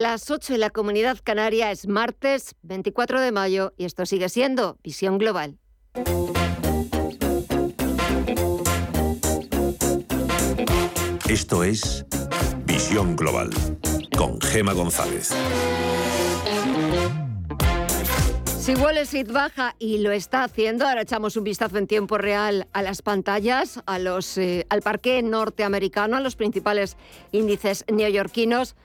Las 8 en la comunidad canaria es martes 24 de mayo y esto sigue siendo Visión Global. Esto es Visión Global con Gema González. Si Wall Street baja y lo está haciendo, ahora echamos un vistazo en tiempo real a las pantallas, a los, eh, al parque norteamericano, a los principales índices neoyorquinos.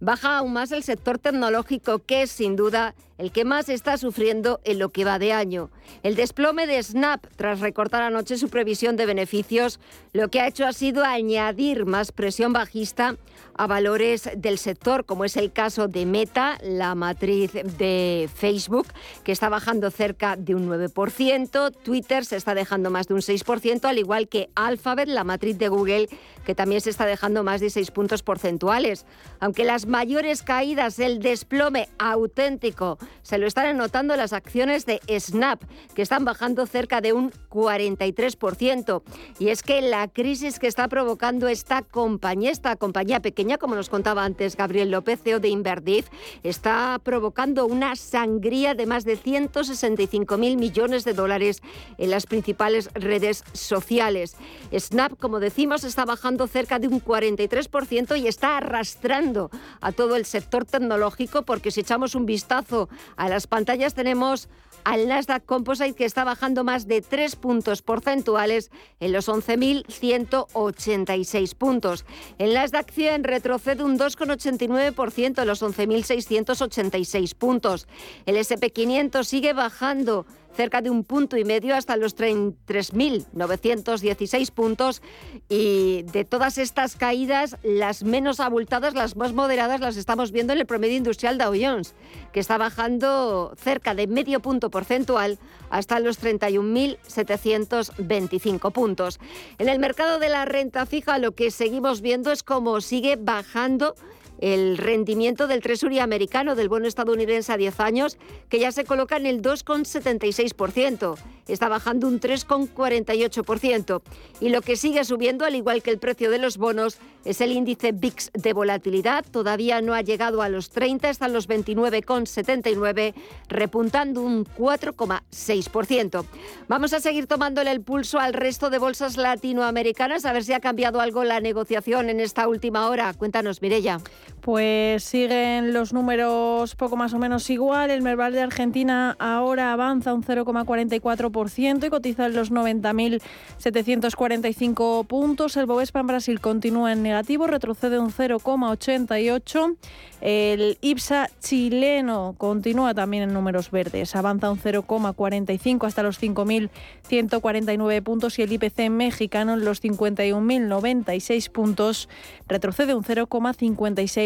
Baja aún más el sector tecnológico, que es sin duda el que más está sufriendo en lo que va de año. El desplome de Snap, tras recortar anoche su previsión de beneficios, lo que ha hecho ha sido añadir más presión bajista a valores del sector, como es el caso de Meta, la matriz de Facebook, que está bajando cerca de un 9%, Twitter se está dejando más de un 6%, al igual que Alphabet, la matriz de Google, que también se está dejando más de 6 puntos porcentuales. Aunque las mayores caídas, el desplome auténtico, se lo están anotando las acciones de Snap, que están bajando cerca de un 43%. Y es que la crisis que está provocando esta compañía, esta compañía pequeña, como nos contaba antes Gabriel López, CEO de Inverdif, está provocando una sangría de más de 165 mil millones de dólares en las principales redes sociales. Snap, como decimos, está bajando cerca de un 43% y está arrastrando a todo el sector tecnológico porque si echamos un vistazo a las pantallas tenemos al Nasdaq Composite que está bajando más de 3 puntos porcentuales en los 11.186 puntos. El Nasdaq 100 retrocede un 2,89% en los 11.686 puntos. El SP500 sigue bajando cerca de un punto y medio hasta los 33.916 puntos. Y de todas estas caídas, las menos abultadas, las más moderadas, las estamos viendo en el promedio industrial Dow Jones, que está bajando cerca de medio punto porcentual hasta los 31.725 puntos. En el mercado de la renta fija, lo que seguimos viendo es cómo sigue bajando el rendimiento del Treasury americano del bono estadounidense a 10 años, que ya se coloca en el 2,76%. Está bajando un 3,48%. Y lo que sigue subiendo, al igual que el precio de los bonos, es el índice VIX de volatilidad. Todavía no ha llegado a los 30, están los 29,79, repuntando un 4,6%. Vamos a seguir tomándole el pulso al resto de bolsas latinoamericanas, a ver si ha cambiado algo la negociación en esta última hora. Cuéntanos, Mirella. Pues siguen los números poco más o menos igual. El Merval de Argentina ahora avanza un 0,44% y cotiza en los 90.745 puntos. El Bovespa en Brasil continúa en negativo, retrocede un 0,88. El IPSA chileno continúa también en números verdes, avanza un 0,45 hasta los 5.149 puntos y el IPC mexicano en los 51.096 puntos retrocede un 0,56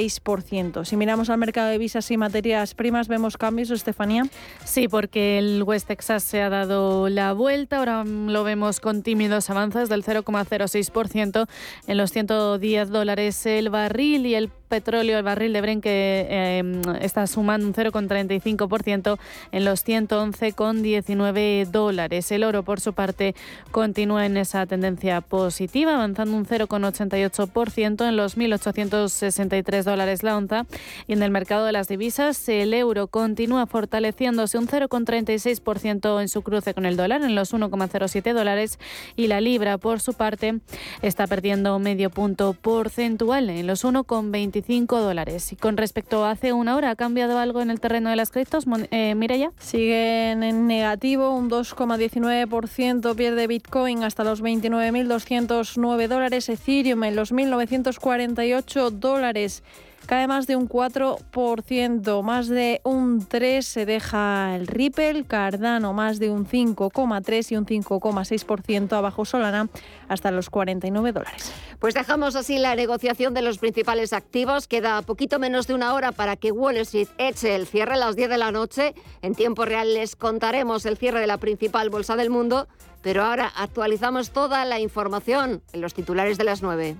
si miramos al mercado de visas y materias primas, ¿vemos cambios, Estefanía? Sí, porque el West Texas se ha dado la vuelta. Ahora lo vemos con tímidos avances del 0,06% en los 110 dólares el barril y el petróleo, el barril de Brent que em, está sumando un 0,35% en los 111,19 dólares. El oro, por su parte, continúa en esa tendencia positiva, avanzando un 0,88% en los 1.863 dólares la onza. Y en el mercado de las divisas, el euro continúa fortaleciéndose un 0,36% en su cruce con el dólar, en los 1,07 dólares. Y la libra, por su parte, está perdiendo medio punto porcentual en los 1,25 dólares. Y con respecto a hace una hora, ¿ha cambiado algo en el terreno de las criptos, eh, Mireya? Siguen en negativo, un 2,19% pierde Bitcoin hasta los 29.209 dólares, Ethereum en los 1.948 dólares cae más de un 4%, más de un 3% se deja el Ripple, Cardano más de un 5,3% y un 5,6% abajo Solana hasta los 49 dólares. Pues dejamos así la negociación de los principales activos. Queda poquito menos de una hora para que Wall Street eche el cierre a las 10 de la noche. En tiempo real les contaremos el cierre de la principal bolsa del mundo, pero ahora actualizamos toda la información en los titulares de las 9.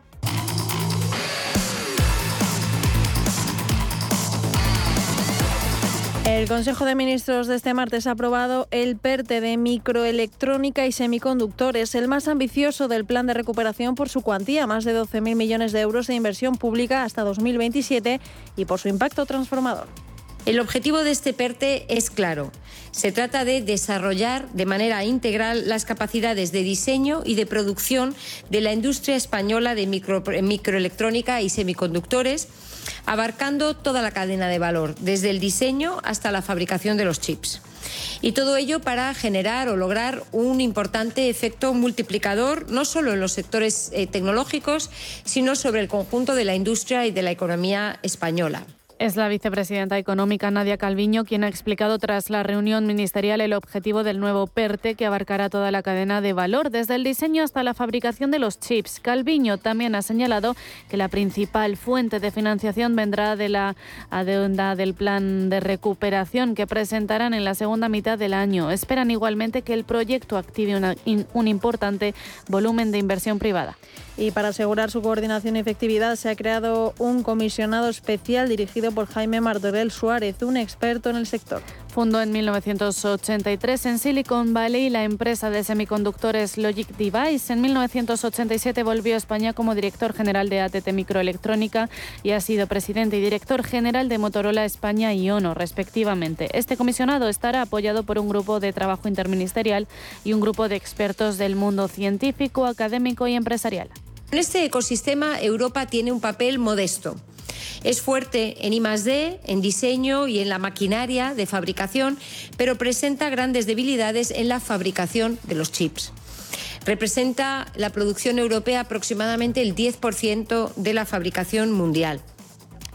El Consejo de Ministros de este martes ha aprobado el PERTE de microelectrónica y semiconductores, el más ambicioso del plan de recuperación por su cuantía, más de 12.000 millones de euros de inversión pública hasta 2027 y por su impacto transformador. El objetivo de este PERTE es claro. Se trata de desarrollar de manera integral las capacidades de diseño y de producción de la industria española de microelectrónica y semiconductores, abarcando toda la cadena de valor, desde el diseño hasta la fabricación de los chips. Y todo ello para generar o lograr un importante efecto multiplicador, no solo en los sectores eh, tecnológicos, sino sobre el conjunto de la industria y de la economía española. Es la vicepresidenta económica Nadia Calviño quien ha explicado tras la reunión ministerial el objetivo del nuevo PERTE que abarcará toda la cadena de valor, desde el diseño hasta la fabricación de los chips. Calviño también ha señalado que la principal fuente de financiación vendrá de la adenda del plan de recuperación que presentarán en la segunda mitad del año. Esperan igualmente que el proyecto active un importante volumen de inversión privada. Y para asegurar su coordinación y efectividad se ha creado un comisionado especial dirigido por Jaime Martorell Suárez, un experto en el sector. Fundó en 1983 en Silicon Valley la empresa de semiconductores Logic Device. En 1987 volvió a España como director general de ATT Microelectrónica y ha sido presidente y director general de Motorola España y ONO, respectivamente. Este comisionado estará apoyado por un grupo de trabajo interministerial y un grupo de expertos del mundo científico, académico y empresarial. En este ecosistema Europa tiene un papel modesto. Es fuerte en I+D, en diseño y en la maquinaria de fabricación, pero presenta grandes debilidades en la fabricación de los chips. Representa la producción europea aproximadamente el 10% de la fabricación mundial.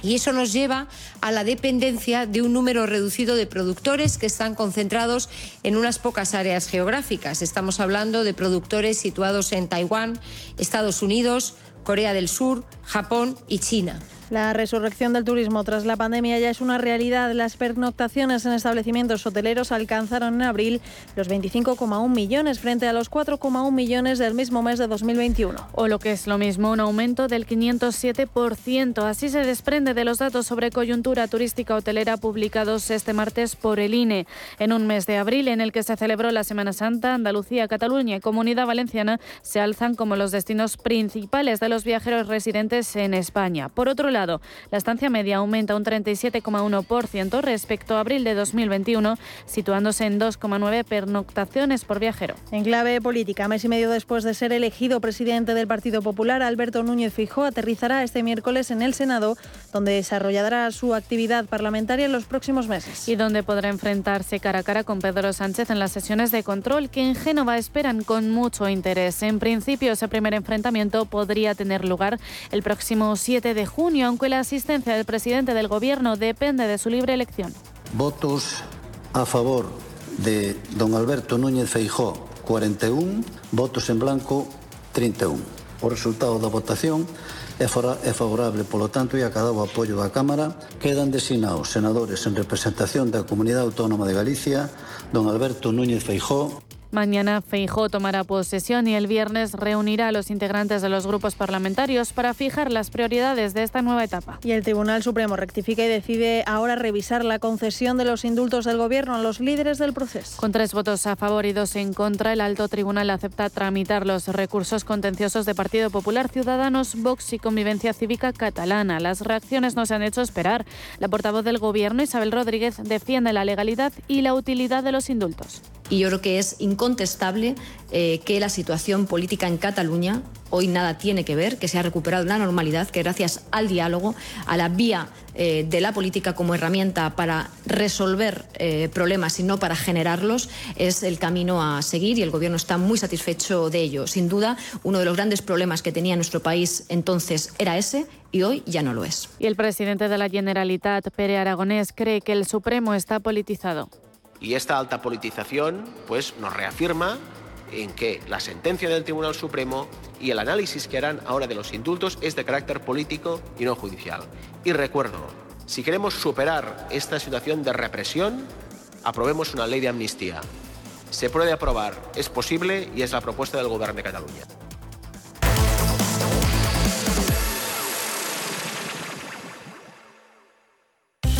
Y eso nos lleva a la dependencia de un número reducido de productores que están concentrados en unas pocas áreas geográficas. Estamos hablando de productores situados en Taiwán, Estados Unidos, Corea del Sur, Japón y China. La resurrección del turismo tras la pandemia ya es una realidad. Las pernoctaciones en establecimientos hoteleros alcanzaron en abril los 25,1 millones frente a los 4,1 millones del mismo mes de 2021. O lo que es lo mismo, un aumento del 507%. Así se desprende de los datos sobre coyuntura turística hotelera publicados este martes por el INE. En un mes de abril en el que se celebró la Semana Santa, Andalucía, Cataluña y Comunidad Valenciana se alzan como los destinos principales de los viajeros residentes en España. Por otro lado, la estancia media aumenta un 37,1% respecto a abril de 2021, situándose en 2,9 pernoctaciones por viajero. En clave política, mes y medio después de ser elegido presidente del Partido Popular, Alberto Núñez Fijó aterrizará este miércoles en el Senado, donde desarrollará su actividad parlamentaria en los próximos meses. Y donde podrá enfrentarse cara a cara con Pedro Sánchez en las sesiones de control que en Génova esperan con mucho interés. En principio, ese primer enfrentamiento podría tener lugar el próximo 7 de junio aunque la asistencia del presidente del Gobierno depende de su libre elección. Votos a favor de don Alberto Núñez Feijó, 41, votos en blanco, 31. O resultado da votación é favorable, polo tanto, e a cada o apoio da Cámara, quedan designados senadores en representación da Comunidade Autónoma de Galicia, don Alberto Núñez Feijó, Mañana Feijó tomará posesión y el viernes reunirá a los integrantes de los grupos parlamentarios para fijar las prioridades de esta nueva etapa. Y el Tribunal Supremo rectifica y decide ahora revisar la concesión de los indultos del Gobierno a los líderes del proceso. Con tres votos a favor y dos en contra, el alto tribunal acepta tramitar los recursos contenciosos de Partido Popular, Ciudadanos, Vox y Convivencia Cívica Catalana. Las reacciones no se han hecho esperar. La portavoz del Gobierno, Isabel Rodríguez, defiende la legalidad y la utilidad de los indultos. Y yo creo que es incontestable eh, que la situación política en Cataluña hoy nada tiene que ver, que se ha recuperado la normalidad, que gracias al diálogo, a la vía eh, de la política como herramienta para resolver eh, problemas y no para generarlos, es el camino a seguir y el Gobierno está muy satisfecho de ello. Sin duda, uno de los grandes problemas que tenía nuestro país entonces era ese y hoy ya no lo es. Y el presidente de la Generalitat, Pere Aragonés, cree que el Supremo está politizado. Y esta alta politización pues, nos reafirma en que la sentencia del Tribunal Supremo y el análisis que harán ahora de los indultos es de carácter político y no judicial. Y recuerdo, si queremos superar esta situación de represión, aprobemos una ley de amnistía. Se puede aprobar, es posible y es la propuesta del Gobierno de Cataluña.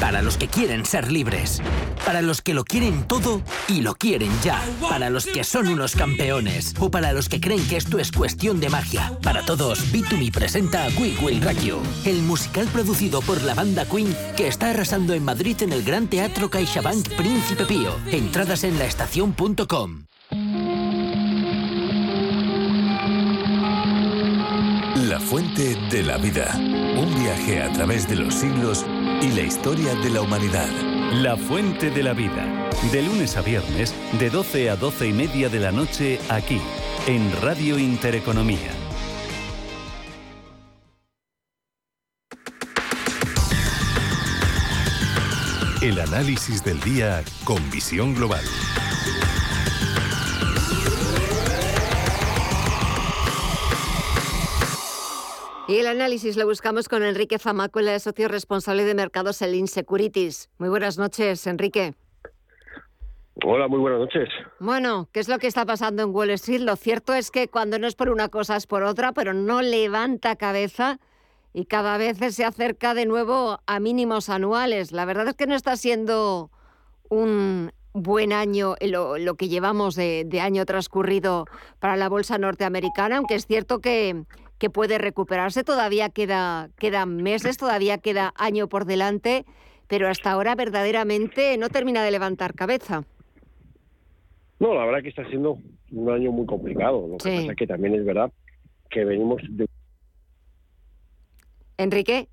Para los que quieren ser libres. Para los que lo quieren todo y lo quieren ya. Para los que son unos campeones. O para los que creen que esto es cuestión de magia. Para todos, Bitumi presenta We Will Rock You, el musical producido por la banda Queen que está arrasando en Madrid en el Gran Teatro CaixaBank Príncipe Pío. Entradas en laestacion.com. La fuente de la vida. Un viaje a través de los siglos y la historia de la humanidad. La Fuente de la Vida. De lunes a viernes, de 12 a 12 y media de la noche, aquí, en Radio Intereconomía. El análisis del día con visión global. Y el análisis lo buscamos con Enrique Zamácola, socio responsable de mercados en Insecurities. Muy buenas noches, Enrique. Hola, muy buenas noches. Bueno, ¿qué es lo que está pasando en Wall Street? Lo cierto es que cuando no es por una cosa es por otra, pero no levanta cabeza y cada vez se acerca de nuevo a mínimos anuales. La verdad es que no está siendo un buen año lo, lo que llevamos de, de año transcurrido para la bolsa norteamericana, aunque es cierto que que puede recuperarse. Todavía queda, quedan meses, todavía queda año por delante, pero hasta ahora verdaderamente no termina de levantar cabeza. No, la verdad que está siendo un año muy complicado. Lo que pasa es que también es verdad que venimos de... Enrique.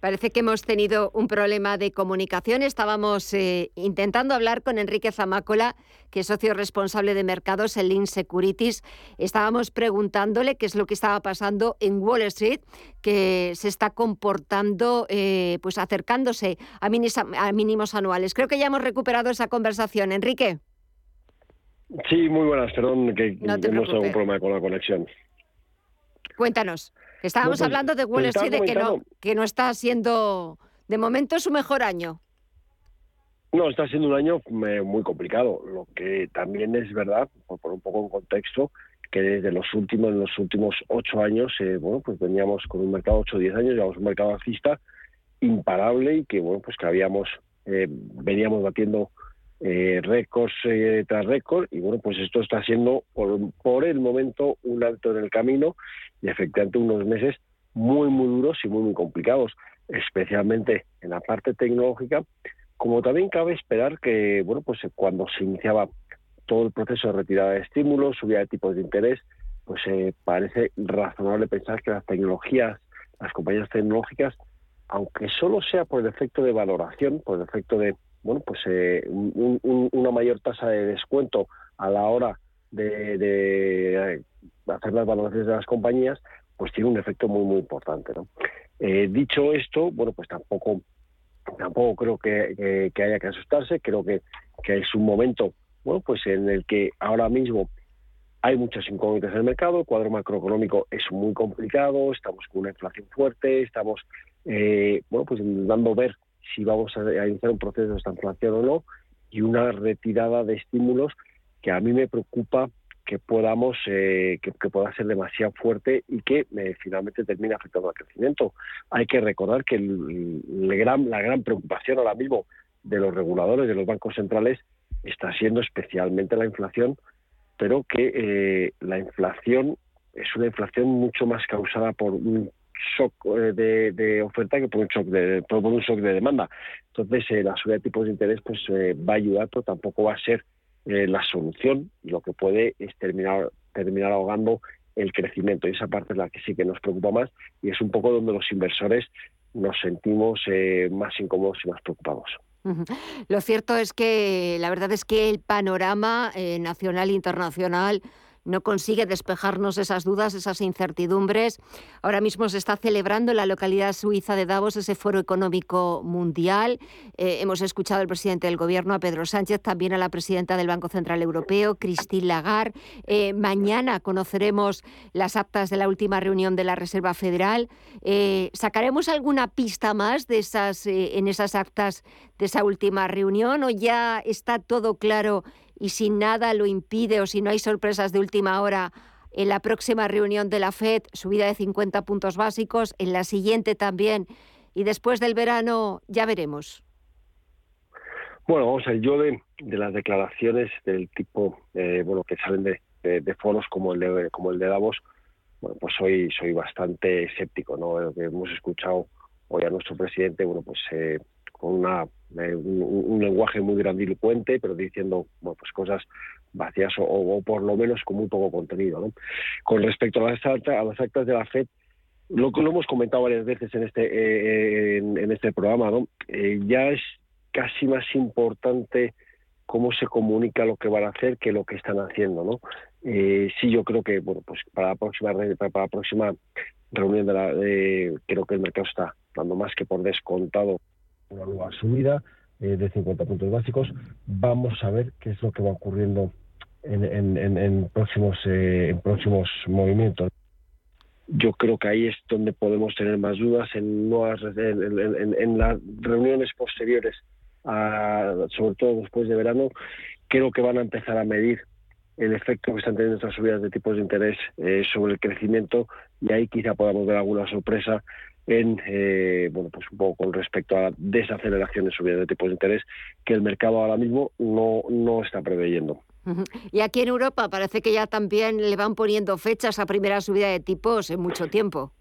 Parece que hemos tenido un problema de comunicación. Estábamos eh, intentando hablar con Enrique Zamácola, que es socio responsable de mercados en Lean Securities. Estábamos preguntándole qué es lo que estaba pasando en Wall Street, que se está comportando, eh, pues acercándose a, a mínimos anuales. Creo que ya hemos recuperado esa conversación. Enrique. Sí, muy buenas. Perdón que hemos tenido un problema con la conexión. Cuéntanos. Estábamos pues, hablando de Wall Street, de que no, que no está siendo, de momento, su mejor año. No, está siendo un año eh, muy complicado. Lo que también es verdad, por un poco en contexto, que desde los últimos, en los últimos ocho años, eh, bueno, pues veníamos con un mercado, ocho o diez años, llevamos un mercado alcista imparable y que, bueno, pues que habíamos, eh, veníamos batiendo eh, récords tras récord y bueno pues esto está siendo por, por, el momento un alto en el camino y efectivamente unos meses muy muy duros y muy muy complicados especialmente en la parte tecnológica como también cabe esperar que bueno pues cuando se iniciaba todo el proceso de retirada de estímulos subida de tipos de interés pues eh, parece razonable pensar que las tecnologías las compañías tecnológicas aunque solo sea por el efecto de valoración por el efecto de bueno, pues eh, una mayor tasa de descuento a la hora de, hacer las valoraciones de las compañías, pues tiene un efecto muy muy importante. ¿no? Eh, dicho esto, bueno, pues tampoco tampoco creo que, haya que asustarse. Creo que, que es un momento, bueno, pues en el que ahora mismo hay muchas incógnitas en el mercado, el cuadro macroeconómico es muy complicado, estamos con una inflación fuerte, estamos, eh, bueno, pues dando ver si vamos a, iniciar un proceso de inflación o no, y una retirada de estímulos que a mí me preocupa que podamos eh, que, pueda ser demasiado fuerte y que eh, finalmente termine afectando al crecimiento. Hay que recordar que la gran preocupación ahora mismo de los reguladores, de los bancos centrales, está siendo especialmente la inflación, pero que eh, la inflación es una inflación mucho más causada por un shock eh, de, oferta que por un shock de, por un shock de demanda. Entonces, eh, la subida de tipos de interés pues eh, va a ayudar, pero tampoco va a ser la solución. Lo que puede es terminar, terminar ahogando el crecimiento. Y esa parte es la que sí que nos preocupa más y es un poco donde los inversores nos sentimos más incómodos y más preocupados. Lo cierto es que la verdad es que el panorama nacional e internacional no consigue despejarnos esas dudas, esas incertidumbres. Ahora mismo se está celebrando en la localidad suiza de Davos ese foro económico mundial. Eh, hemos escuchado al presidente del gobierno, a Pedro Sánchez, también a la presidenta del Banco Central Europeo, Christine Lagarde. Eh, mañana conoceremos las actas de la última reunión de la Reserva Federal. Eh, ¿Sacaremos alguna pista más de esas, en esas actas de esa última reunión o ya está todo claro y si nada lo impide o si no hay sorpresas de última hora en la próxima reunión de la FED, subida de 50 puntos básicos, en la siguiente también, y después del verano ya veremos. Bueno, vamos a ver, yo de, las declaraciones del tipo, eh, bueno, que salen de, foros como el de, como el de Davos, bueno, pues soy, soy bastante escéptico, ¿no? Hemos escuchado hoy a nuestro presidente, bueno, pues eh, con una, eh, un, lenguaje muy grandilocuente, pero diciendo bueno, pues cosas vacías o, por lo menos con muy poco contenido. ¿no? Con respecto a las, actas, a las actas de la FED, lo lo hemos comentado varias veces en este eh, en, este programa, ¿no? Eh, ya es casi más importante cómo se comunica lo que van a hacer que lo que están haciendo, ¿no? sí, yo creo que bueno, pues para la próxima para la próxima reunión de la, creo que el mercado está dando más que por descontado una nueva subida eh, de 50 puntos básicos. Vamos a ver qué es lo que va ocurriendo en, próximos, eh, en próximos movimientos. Yo creo que ahí es donde podemos tener más dudas en, nuevas, en, las reuniones posteriores, sobre todo después de verano. Creo que van a empezar a medir el efecto que están teniendo estas subidas de tipos de interés eh, sobre el crecimiento y ahí quizá podamos ver alguna sorpresa en eh, bueno pues un poco con respecto a desaceleraciones subidas de tipos de interés que el mercado ahora mismo no, no está preveyendo. Y aquí en Europa parece que ya también le van poniendo fechas a primera subida de tipos en mucho tiempo.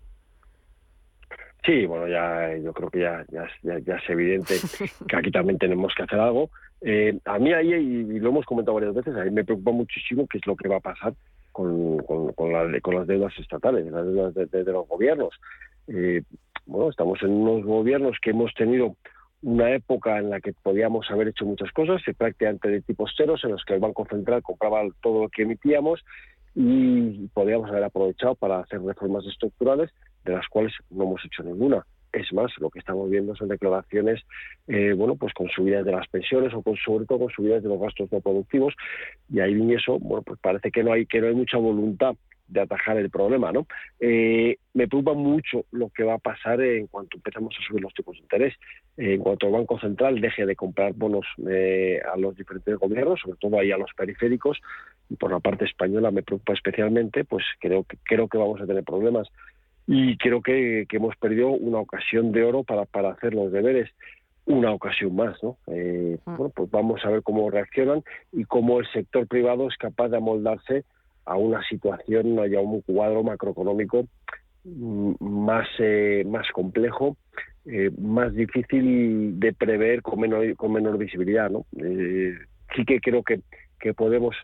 Sí, bueno, ya yo creo que ya, ya, ya, es evidente que aquí también tenemos que hacer algo. Eh, a mí ahí, y lo hemos comentado varias veces, a mí me preocupa muchísimo qué es lo que va a pasar con, con, con, con las deudas estatales, las deudas de los gobiernos. Eh, bueno, estamos en unos gobiernos que hemos tenido una época en la que podíamos haber hecho muchas cosas, prácticamente de tipos ceros, en los que el Banco Central compraba todo lo que emitíamos y podíamos haber aprovechado para hacer reformas estructurales, de las cuales no hemos hecho ninguna. Es más, lo que estamos viendo son declaraciones, eh, bueno, pues con subidas de las pensiones o con, sobre todo con subidas de los gastos no productivos y ahí en eso, bueno, pues parece que no hay que no hay mucha voluntad de atajar el problema, ¿no? Eh, me preocupa mucho lo que va a pasar en cuanto empezamos a subir los tipos de interés, en cuanto el Banco Central deje de comprar bonos eh, a los diferentes gobiernos, sobre todo ahí a los periféricos, y por la parte española me preocupa especialmente, pues creo que creo que vamos a tener problemas y creo que, hemos perdido una ocasión de oro para, para hacer los deberes una ocasión más, ¿no? Eh, ah. bueno, pues vamos a ver cómo reaccionan y cómo el sector privado es capaz de amoldarse a una situación y a un cuadro macroeconómico mm, más, eh, más complejo, eh, más difícil de prever con menor, con menor visibilidad. ¿no? Eh, sí que creo que, que podemos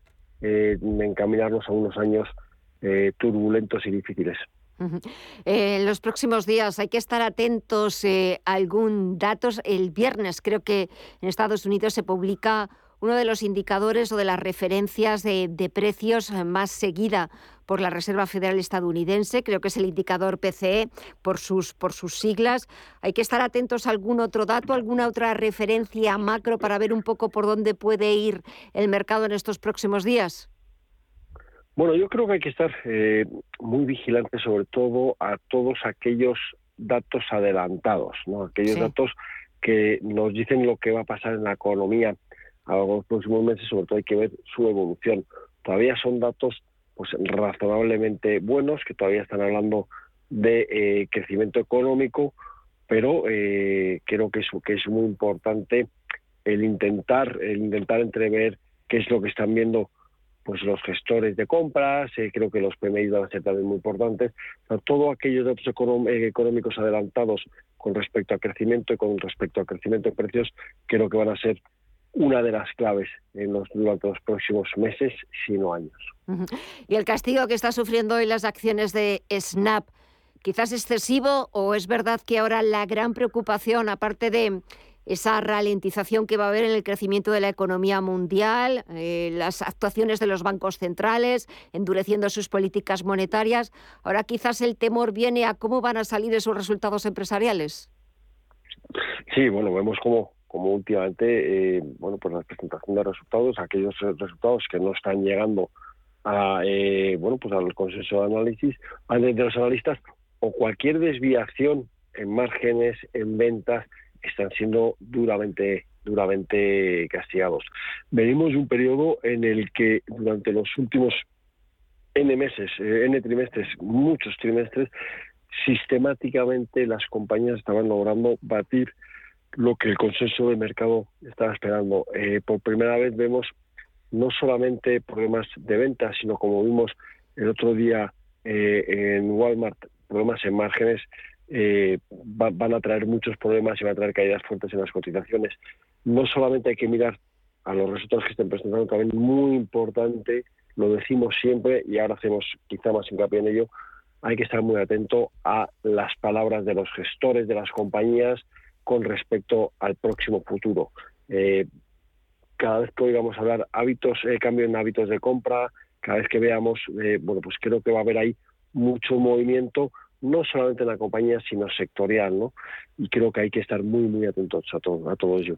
encaminarnos a unos años turbulentos y difíciles. Los próximos días hay que estar atentos a algún datos. El viernes creo que en Estados Unidos se publica uno de los indicadores o de las referencias de, precios más seguida por la Reserva Federal estadounidense, creo que es el indicador PCE por sus, por sus siglas. Hay que estar atentos a algún otro dato, alguna otra referencia macro para ver un poco por dónde puede ir el mercado en estos próximos días. Bueno, yo creo que hay que estar eh, muy vigilantes sobre todo a todos aquellos datos adelantados, ¿no? aquellos datos que nos dicen lo que va a pasar en la economía a los próximos meses, sobre todo hay que ver su evolución. Todavía son datos pues razonablemente buenos, que todavía están hablando de eh, crecimiento económico, pero eh, creo que es, que es muy importante el intentar, el intentar entrever qué es lo que están viendo pues los gestores de compras, eh, creo que los PMI van a ser también muy importantes. todos aquellos datos económicos adelantados con respecto al crecimiento y con respecto al crecimiento de precios, creo que van a ser una de las claves en los, durante los próximos meses, sino años. ¿Y el castigo que está sufriendo hoy las acciones de Snap, quizás excesivo o es verdad que ahora la gran preocupación, aparte de esa ralentización que va a haber en el crecimiento de la economía mundial, eh, las actuaciones de los bancos centrales, endureciendo sus políticas monetarias. Ahora quizás el temor viene a cómo van a salir esos resultados empresariales. Sí, bueno, vemos cómo como últimamente, eh, bueno, pues la presentación de resultados, aquellos resultados que no están llegando a, eh, bueno, pues al consenso de análisis de los analistas o cualquier desviación en márgenes, en ventas, están siendo duramente duramente castigados. Venimos de un periodo en el que durante los últimos N meses, eh, N trimestres, muchos trimestres, sistemáticamente las compañías estaban logrando batir lo que el consenso de mercado estaba esperando. Eh, por primera vez vemos no solamente problemas de ventas, sino como vimos el otro día eh, en Walmart, problemas en márgenes, eh, van a traer muchos problemas y van a traer caídas fuertes en las cotizaciones. No solamente hay que mirar a los resultados que estén presentando, también muy importante, lo decimos siempre y ahora hacemos quizá más hincapié en ello, hay que estar muy atento a las palabras de los gestores de las compañías con respecto al próximo futuro. Eh, cada vez que oigamos hablar hábitos, eh, cambio en hábitos de compra, cada vez que veamos, eh, bueno, pues creo que va a haber ahí mucho movimiento, no solamente en la compañía, sino sectorial, ¿no? Y creo que hay que estar muy, muy atentos a todo, a todo ello.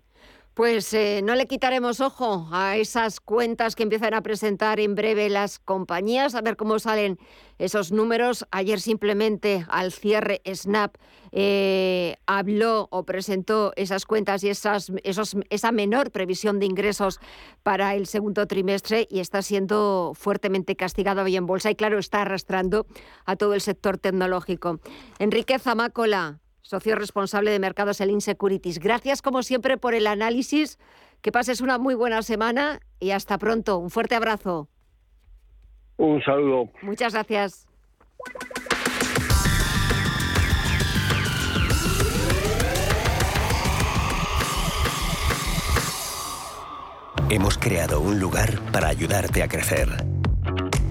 Pues eh, no le quitaremos ojo a esas cuentas que empiezan a presentar en breve las compañías, a ver cómo salen esos números. Ayer simplemente al cierre Snap eh, habló o presentó esas cuentas y esas, esa menor previsión de ingresos para el segundo trimestre y está siendo fuertemente castigado hoy en bolsa y claro, está arrastrando a todo el sector tecnológico. Enrique Zamácola, socio responsable de mercados el Insecurities. Gracias como siempre por el análisis. Que pases una muy buena semana y hasta pronto. Un fuerte abrazo. Un saludo. Muchas gracias. Hemos creado un lugar para ayudarte a crecer,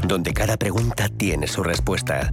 donde cada pregunta tiene su respuesta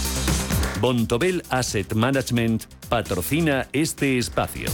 Bontobel Asset Management patrocina este espacio.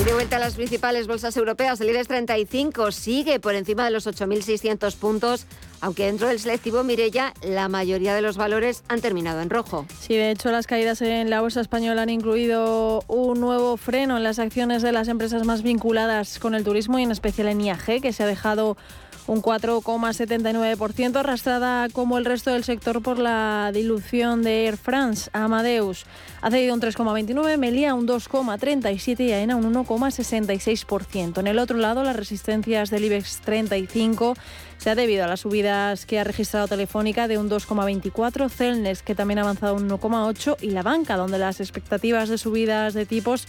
Y de vuelta a las principales bolsas europeas, el IBEX 35 sigue por encima de los 8.600 puntos, aunque dentro del selectivo Mirella la mayoría de los valores han terminado en rojo. Sí, de hecho las caídas en la bolsa española han incluido un nuevo freno en las acciones de las empresas más vinculadas con el turismo y en especial en IAG, que se ha dejado un 4,79%, arrastrada como el resto del sector por la dilución de Air France. Amadeus ha cedido un 3,29%, Melia un 2,37% y AENA un 1,66%. En el otro lado, las resistencias del IBEX 35 se ha debido a las subidas que ha registrado Telefónica de un 2,24%, Celnes que también ha avanzado un 1,8% y la banca, donde las expectativas de subidas de tipos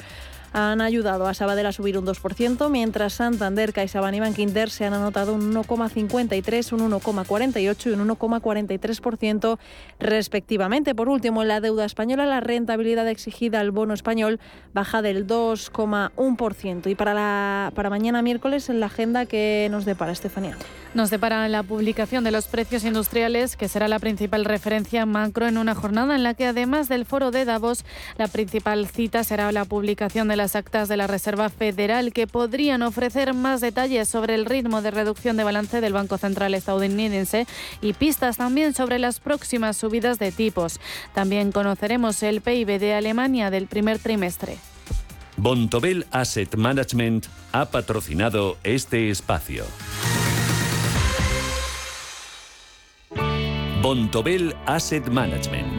han ayudado a Sabadell a subir un 2%, mientras Santander, CaixaBank y Bankinter se han anotado un 1,53, un 1,48 y un 1,43% respectivamente. Por último, en la deuda española, la rentabilidad exigida al bono español baja del 2,1%. Y para, la, para mañana miércoles, en la agenda que nos depara Estefanía. Nos depara la publicación de los precios industriales, que será la principal referencia macro en una jornada en la que, además del foro de Davos, la principal cita será la publicación de las actas de la Reserva Federal, que podrían ofrecer más detalles sobre el ritmo de reducción de balance del Banco Central estadounidense y pistas también sobre las próximas subidas de tipos. También conoceremos el PIB de Alemania del primer trimestre. Bontobel Asset Management ha patrocinado este espacio. Bontobel Asset Management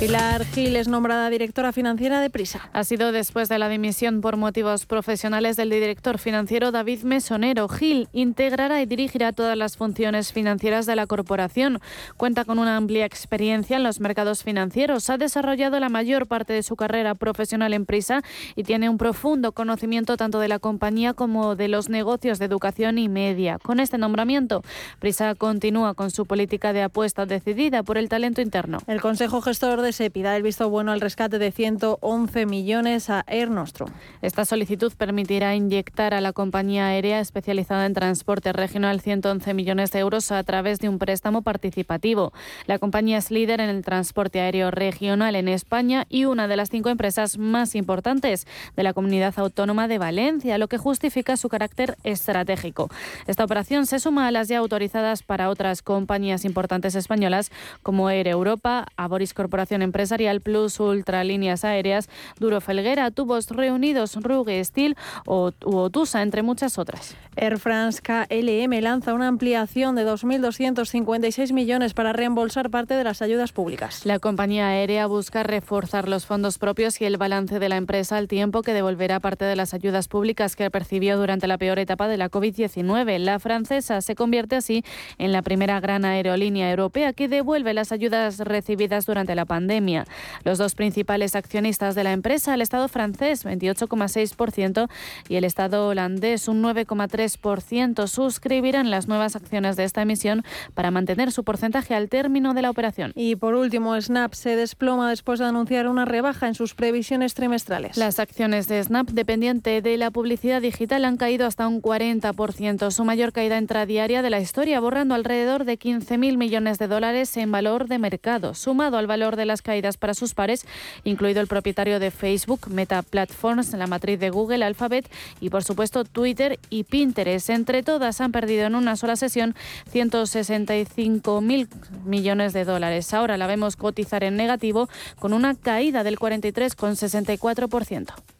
Pilar Gil es nombrada directora financiera de Prisa. Ha sido después de la dimisión por motivos profesionales del director financiero David Mesonero. Gil integrará y dirigirá todas las funciones financieras de la corporación. Cuenta con una amplia experiencia en los mercados financieros. Ha desarrollado la mayor parte de su carrera profesional en Prisa y tiene un profundo conocimiento tanto de la compañía como de los negocios de educación y media. Con este nombramiento, Prisa continúa con su política de apuesta decidida por el talento interno. El Consejo Gestor de SEPI da el visto bueno al rescate de 111 millones a Air Nostrum. Esta solicitud permitirá inyectar a la compañía aérea especializada en transporte regional 111 millones de euros a través de un préstamo participativo. La compañía es líder en el transporte aéreo regional en España y una de las cinco empresas más importantes de la comunidad autónoma de Valencia, lo que justifica su carácter estratégico. Esta operación se suma a las ya autorizadas para otras compañías importantes españolas como Air Europa, Aboris Corporación Empresarial Plus, Ultralíneas Aéreas, Duro Felguera, Tubos Reunidos, Ruge Steel o Otusa, entre muchas otras. Air France KLM lanza una ampliación de 2.256 millones para reembolsar parte de las ayudas públicas. La compañía aérea busca reforzar los fondos propios y el balance de la empresa al tiempo que devolverá parte de las ayudas públicas que percibió durante la peor etapa de la COVID-19. La francesa se convierte así en la primera gran aerolínea europea que devuelve las ayudas recibidas durante la pandemia. Los dos principales accionistas de la empresa, el Estado francés, 28,6%, y el Estado holandés, un 9,3%, suscribirán las nuevas acciones de esta emisión para mantener su porcentaje al término de la operación. Y por último, Snap se desploma después de anunciar una rebaja en sus previsiones trimestrales. Las acciones de Snap, dependiente de la publicidad digital, han caído hasta un 40%, su mayor caída intradiaria de la historia, borrando alrededor de 15.000 millones de dólares en valor de mercado, sumado al valor de las caídas para sus pares, incluido el propietario de Facebook, Meta Platforms, la matriz de Google, Alphabet y por supuesto Twitter y Pinterest. Entre todas han perdido en una sola sesión 165 mil millones de dólares. Ahora la vemos cotizar en negativo con una caída del 43,64%.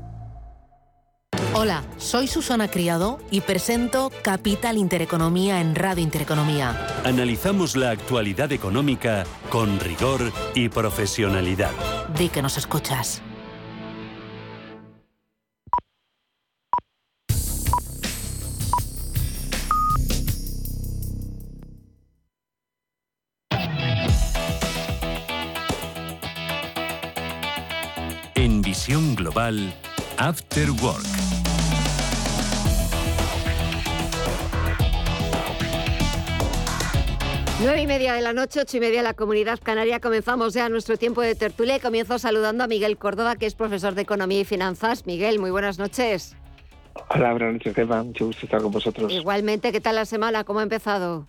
Hola, soy Susana Criado y presento Capital Intereconomía en Radio Intereconomía. Analizamos la actualidad económica con rigor y profesionalidad. Di que nos escuchas. En visión global, After Work. Nueve y media de la noche, ocho y media de la comunidad canaria. Comenzamos ya nuestro tiempo de tertulia y comienzo saludando a Miguel Córdoba, que es profesor de Economía y Finanzas. Miguel, muy buenas noches. Hola, buenas noches, Gemma. Mucho gusto estar con vosotros. Igualmente, ¿qué tal la semana? ¿Cómo ha empezado?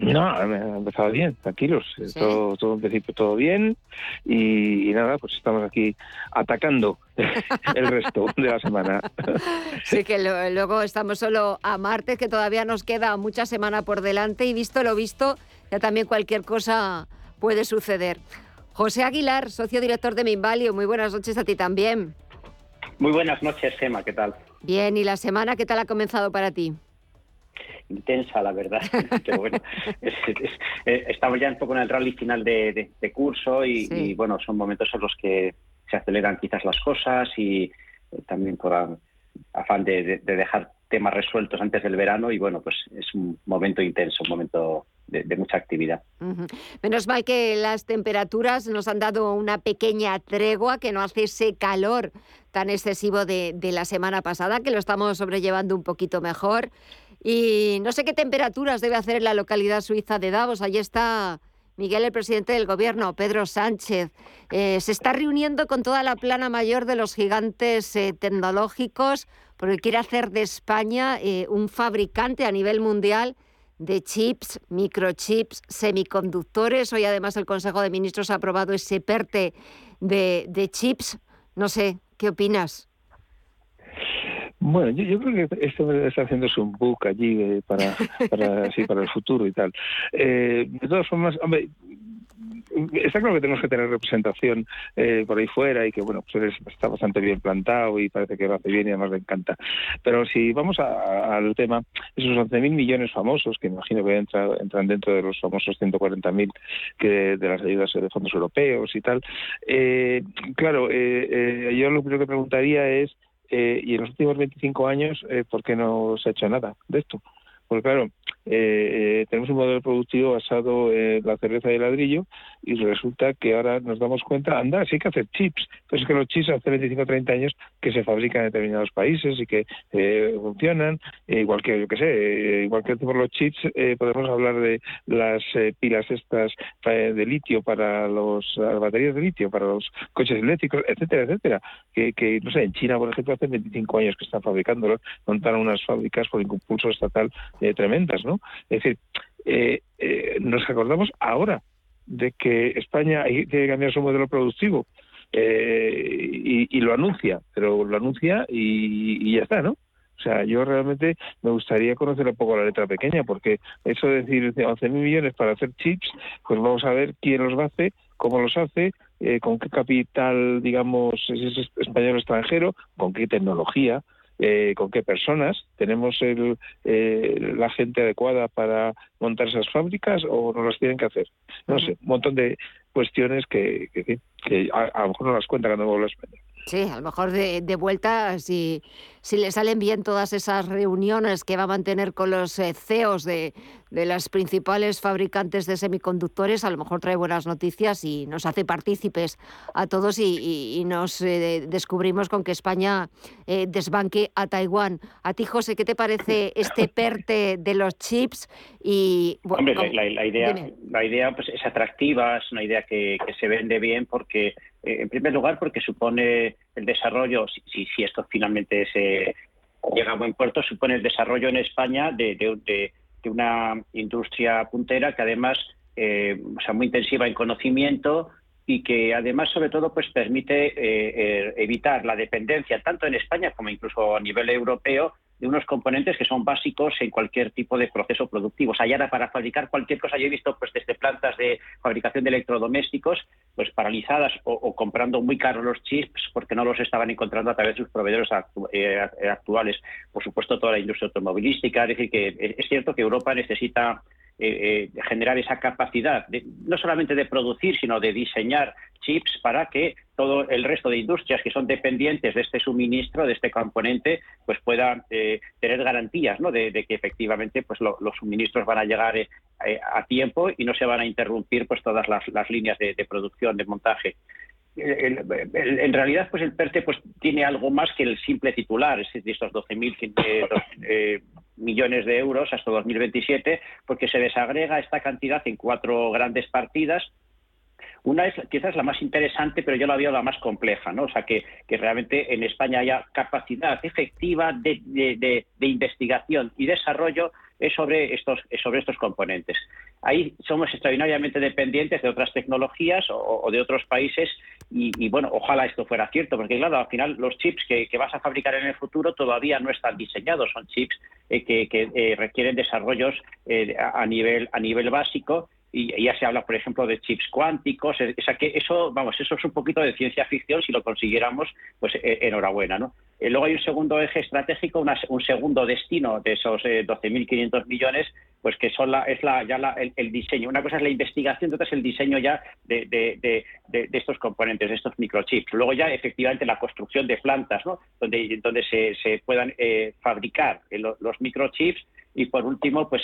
No, ha empezado bien, tranquilos. Todo, todo en principio todo bien. Y, nada, pues estamos aquí atacando el resto de la semana. Sí, que luego estamos solo a martes, que todavía nos queda mucha semana por delante. Y visto lo visto, ya también cualquier cosa puede suceder. José Aguilar, socio director de Minvalio, muy buenas noches a ti también. Muy buenas noches, Gema, ¿qué tal? Bien, ¿y la semana qué tal ha comenzado para ti? Intensa, la verdad. Pero bueno, eh, estamos ya un poco en el rally final de, curso y, bueno, son momentos en los que se aceleran quizás las cosas y eh, también por afán de, dejar temas resueltos antes del verano y bueno, pues es un momento intenso, un momento de, mucha actividad. Menos mal que las temperaturas nos han dado una pequeña tregua, que no hace ese calor tan excesivo de, de la semana pasada, que lo estamos sobrellevando un poquito mejor. Y no sé qué temperaturas debe hacer en la localidad suiza de Davos. Allí está Miguel, el presidente del gobierno, Pedro Sánchez. Eh, se está reuniendo con toda la plana mayor de los gigantes eh, tecnológicos porque quiere hacer de España eh, un fabricante a nivel mundial de chips, microchips, semiconductores. Hoy además el Consejo de Ministros ha aprobado ese PERTE de, de chips. No sé, ¿qué opinas? Bueno, yo, creo que esto está haciéndose un book allí eh, para, para, para el futuro y tal. Eh, de todas formas, hombre, está claro que tenemos que tener representación eh, por ahí fuera y que bueno pues está bastante bien plantado y parece que lo hace bien y además le encanta pero si vamos al tema esos 11.000 millones famosos que imagino que entran dentro de los famosos 140.000 que de las ayudas de fondos europeos y tal claro yo lo primero que preguntaría es eh, y en los últimos 25 años, eh, ¿por qué no se ha hecho nada de esto? Porque claro, eh, tenemos un modelo productivo basado en la cerveza y el ladrillo y resulta que ahora nos damos cuenta, anda, sí hay que hacer chips, pero es que los chips hace 25 o 30 años que se fabrican en determinados países y que funcionan, igual que, yo que sé, igual que por los chips, podemos hablar de las pilas estas de litio para los, las baterías de litio, para los coches eléctricos, etcétera, etcétera, que, que no sé, en China, por ejemplo, hace 25 años que están fabricándolos, montaron unas fábricas por impulso estatal eh, tremendas, ¿no? Es decir, eh, eh, nos acordamos ahora de que España tiene que cambiar su modelo productivo y, lo anuncia, pero lo anuncia y, ya está, ¿no? O sea, yo realmente me gustaría conocer un poco la letra pequeña, porque eso de decir 11.000 millones para hacer chips, pues vamos a ver quién los hace, cómo los hace, con qué capital, digamos, es español extranjero, con qué tecnología, eh, con qué personas, tenemos el, eh, la gente adecuada para montar esas fábricas o no las tienen que hacer. No sé, un montón de cuestiones que, que, a, lo mejor no las cuenta cuando vuelvo a España. Sí, a lo mejor de, de vuelta, si, si le salen bien todas esas reuniones que va a mantener con los eh, CEOs de, de las principales fabricantes de semiconductores, a lo mejor trae buenas noticias y nos hace partícipes a todos y, nos eh, descubrimos con que España eh, desbanque a Taiwán. A ti, José, ¿qué te parece este PERTE de los chips? Y, Hombre, la, idea, la idea pues, es atractiva, es una idea que, que se vende bien porque en primer lugar, porque supone el desarrollo, si, si esto finalmente se llega a buen puerto, supone el desarrollo en España de, una industria puntera que además, eh, muy intensiva en conocimiento y que además, sobre todo, pues permite eh, evitar la dependencia tanto en España como incluso a nivel europeo de unos componentes que son básicos en cualquier tipo de proceso productivo. O sea, ya para fabricar cualquier cosa, yo he visto pues desde plantas de fabricación de electrodomésticos pues paralizadas o, comprando muy caros los chips porque no los estaban encontrando a través de sus proveedores eh, actuales. Por supuesto, toda la industria automovilística. Es decir, que es cierto que Europa necesita eh, eh, generar esa capacidad, de, no solamente de producir, sino de diseñar chips para que todo el resto de industrias que son dependientes de este suministro, de este componente, pues puedan eh, tener garantías ¿no? de, que efectivamente pues los suministros van a llegar a tiempo y no se van a interrumpir pues todas las, líneas de, producción, de montaje. en realidad, pues el PERTE pues, tiene algo más que el simple titular, es decir, estos 12.000 millones de euros hasta 2027, porque se desagrega esta cantidad en cuatro grandes partidas. Una es quizás la más interesante, pero yo la veo la más compleja, ¿no? O sea, que, realmente en España haya capacidad efectiva de, de investigación y desarrollo sobre estos, sobre estos componentes. Ahí somos extraordinariamente dependientes de otras tecnologías o, de otros países y, bueno, ojalá esto fuera cierto, porque claro, al final los chips que, vas a fabricar en el futuro todavía no están diseñados, son chips eh, que, eh, requieren desarrollos eh, a, nivel, a nivel básico y ya se habla, por ejemplo, de chips cuánticos, o sea que eso, vamos, eso es un poquito de ciencia ficción, si lo consiguiéramos, pues enhorabuena, ¿no? luego hay un segundo eje estratégico, un segundo destino de esos 12.500 millones, pues que son la, es la, ya el, diseño. Una cosa es la investigación, otra es el diseño ya de, de, estos componentes, de estos microchips. Luego ya efectivamente la construcción de plantas, ¿no? donde, donde se, se puedan eh, fabricar los microchips y por último, pues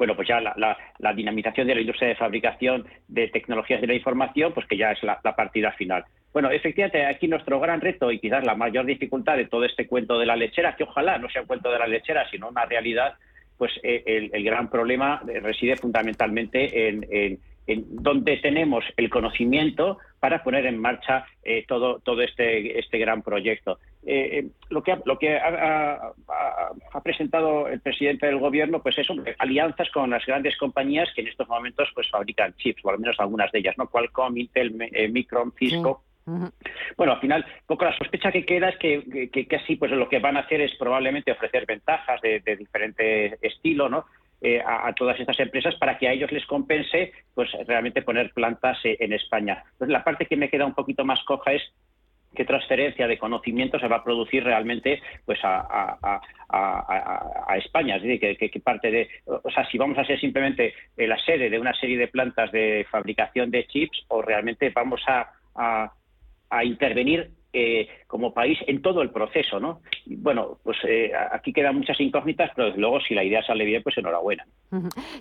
bueno, pues ya la, dinamización de la industria de fabricación de tecnologías de la información, pues que ya es la, partida final. Bueno, efectivamente, aquí nuestro gran reto y quizás la mayor dificultad de todo este cuento de la lechera, que ojalá no sea un cuento de la lechera, sino una realidad, pues eh, el, gran problema reside fundamentalmente en, donde tenemos el conocimiento para poner en marcha eh, todo, todo este, este gran proyecto. Eh, lo que, lo que ha, presentado el presidente del gobierno pues es alianzas con las grandes compañías que en estos momentos pues fabrican chips, o al menos algunas de ellas, ¿no? Qualcomm, Intel, Micron, Cisco. Bueno, al final, poco la sospecha que queda es que, que, así pues lo que van a hacer es probablemente ofrecer ventajas de, diferente estilo, ¿no? Eh, a, todas estas empresas para que a ellos les compense pues realmente poner plantas eh, en España. Entonces, la parte que me queda un poquito más coja es qué transferencia de conocimiento se va a producir realmente pues a, España. Es decir, que, parte de, o sea, si vamos a ser simplemente la sede de una serie de plantas de fabricación de chips o realmente vamos a, a intervenir eh, como país en todo el proceso, ¿no? bueno, pues eh, aquí quedan muchas incógnitas, pero luego si la idea sale bien, pues enhorabuena.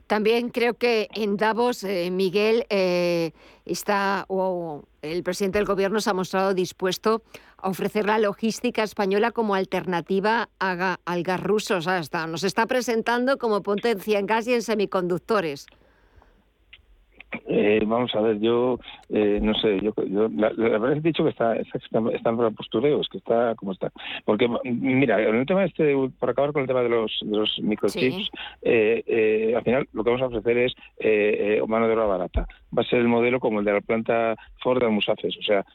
También creo que en Davos, eh, Miguel, está, o el presidente del gobierno se ha mostrado dispuesto a ofrecer la logística española como alternativa al gas ruso. O sea, nos está presentando como potencia en gas y en semiconductores. Eh, vamos a ver, yo eh, no sé, yo, yo la, verdad es dicho que está, está, está en postureo, es que está como está. Porque, mira, en el tema este, por acabar con el tema de los, de los microchips, eh, eh, al final lo que vamos a ofrecer es eh, mano de obra barata. Va a ser el modelo como el de la planta Ford de Almusafes, o sea,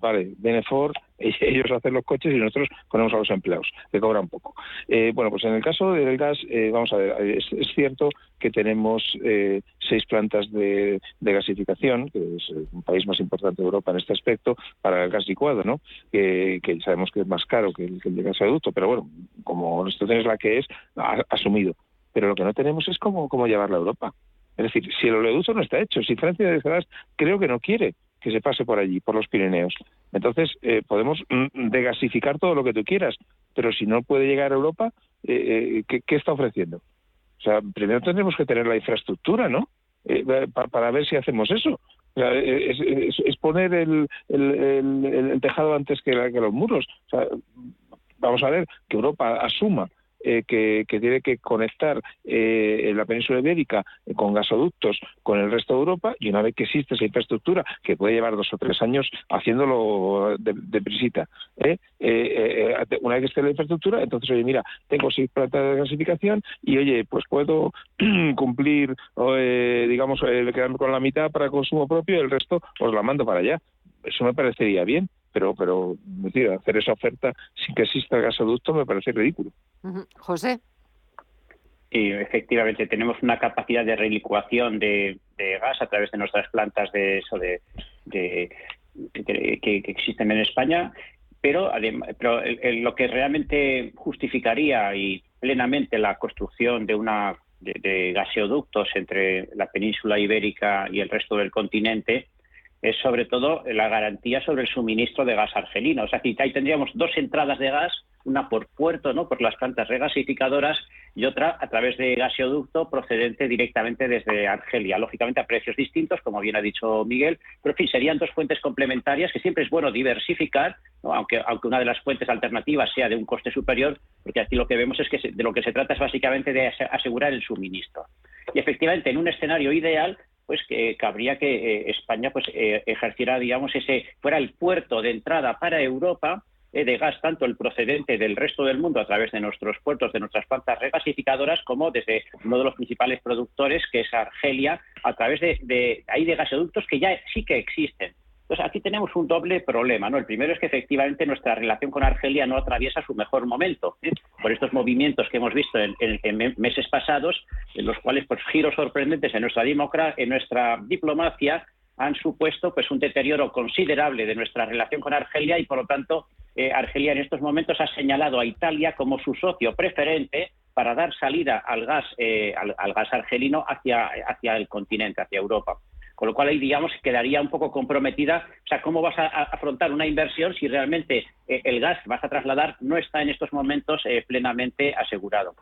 vale, viene Ford, ellos hacen los coches y nosotros ponemos a los empleados, que cobran poco. Eh, bueno, pues en el caso del gas, eh, vamos a ver, es, cierto que tenemos eh, seis plantas de, gasificación, que es un país más importante de Europa en este aspecto, para el gas licuado, ¿no? Que, sabemos que es más caro que el, que el de gasoducto, pero bueno, como la situación es la que es, asumido. Pero lo que no tenemos es cómo, cómo llevarla a Europa. Es decir, si el oleoducto no está hecho, si Francia de gas creo que no quiere, que se pase por allí, por los Pirineos. Entonces, eh, podemos mm, degasificar todo lo que tú quieras, pero si no puede llegar a Europa, eh, ¿qué, está ofreciendo? O sea, primero tendremos que tener la infraestructura, ¿no? Para ver si hacemos eso. es, poner el, tejado antes que, que los muros. O sea, vamos a ver que Europa asuma eh, que, tiene que conectar eh, la península ibérica con gasoductos con el resto de Europa y una vez que existe esa infraestructura, que puede llevar dos o tres años haciéndolo de, de ¿eh? Eh, una vez que esté la infraestructura, entonces, oye, mira, tengo seis plantas de gasificación y, oye, pues puedo cumplir, digamos, quedarme con la mitad para consumo propio y el resto os la mando para allá. Eso me parecería bien pero pero hacer esa oferta sin que exista el gasoducto me parece ridículo. José. Y efectivamente tenemos una capacidad de relicuación de, gas a través de nuestras plantas de eso de, que, existen en España, pero, pero lo que realmente justificaría y plenamente la construcción de una de gaseoductos entre la península ibérica y el resto del continente es sobre todo la garantía sobre el suministro de gas argelino. O sea, que ahí tendríamos dos entradas de gas, una por puerto, ¿no? por las plantas regasificadoras, y otra a través de gaseoducto procedente directamente desde Argelia. Lógicamente a precios distintos, como bien ha dicho Miguel, pero en fin, serían dos fuentes complementarias que siempre es bueno diversificar, aunque, aunque una de las fuentes alternativas sea de un coste superior, porque aquí lo que vemos es que de lo que se trata es básicamente de asegurar el suministro. Y efectivamente, en un escenario ideal, pues que cabría que eh, España pues eh, ejerciera digamos ese fuera el puerto de entrada para Europa eh, de gas tanto el procedente del resto del mundo a través de nuestros puertos de nuestras plantas regasificadoras como desde uno de los principales productores que es Argelia a través de, de ahí de gasoductos que ya sí que existen entonces, aquí tenemos un doble problema. ¿no? El primero es que efectivamente nuestra relación con Argelia no atraviesa su mejor momento, ¿eh? por estos movimientos que hemos visto en, meses pasados, en los cuales pues, giros sorprendentes en nuestra, en nuestra diplomacia han supuesto pues, un deterioro considerable de nuestra relación con Argelia y, por lo tanto, eh, Argelia en estos momentos ha señalado a Italia como su socio preferente para dar salida al gas, eh, al, gas argelino hacia, hacia el continente, hacia Europa. Con lo cual ahí, digamos, quedaría un poco comprometida. O sea, ¿cómo vas a, afrontar una inversión si realmente eh, el gas que vas a trasladar no está en estos momentos eh, plenamente asegurado?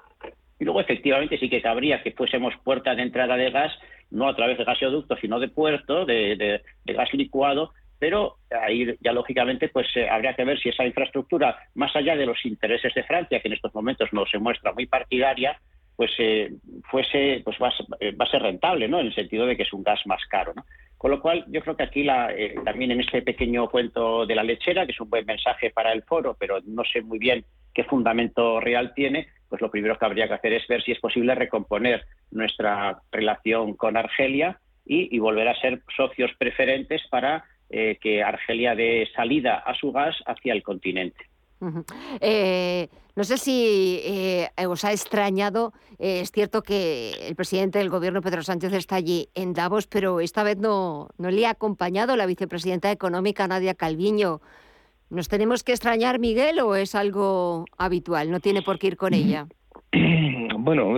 Y luego, efectivamente, sí que cabría que fuésemos puerta de entrada de gas, no a través de gasoductos, sino de puerto, de, gas licuado, pero ahí ya lógicamente pues eh, habría que ver si esa infraestructura, más allá de los intereses de Francia, que en estos momentos no se muestra muy partidaria, pues eh, fuese pues va a, ser, rentable, ¿no? En el sentido de que es un gas más caro. Con lo cual, yo creo que aquí la, eh, también en este pequeño cuento de la lechera, que es un buen mensaje para el foro, pero no sé muy bien qué fundamento real tiene, pues lo primero que habría que hacer es ver si es posible recomponer nuestra relación con Argelia y, volver a ser socios preferentes para eh, que Argelia dé salida a su gas hacia el continente. Eh, no sé si eh, os ha extrañado, eh, es cierto que el presidente del gobierno, Pedro Sánchez, está allí en Davos, pero esta vez no, no le ha acompañado la vicepresidenta económica Nadia Calviño. ¿Nos tenemos que extrañar, Miguel, o es algo habitual? ¿No tiene por qué ir con ella? Bueno,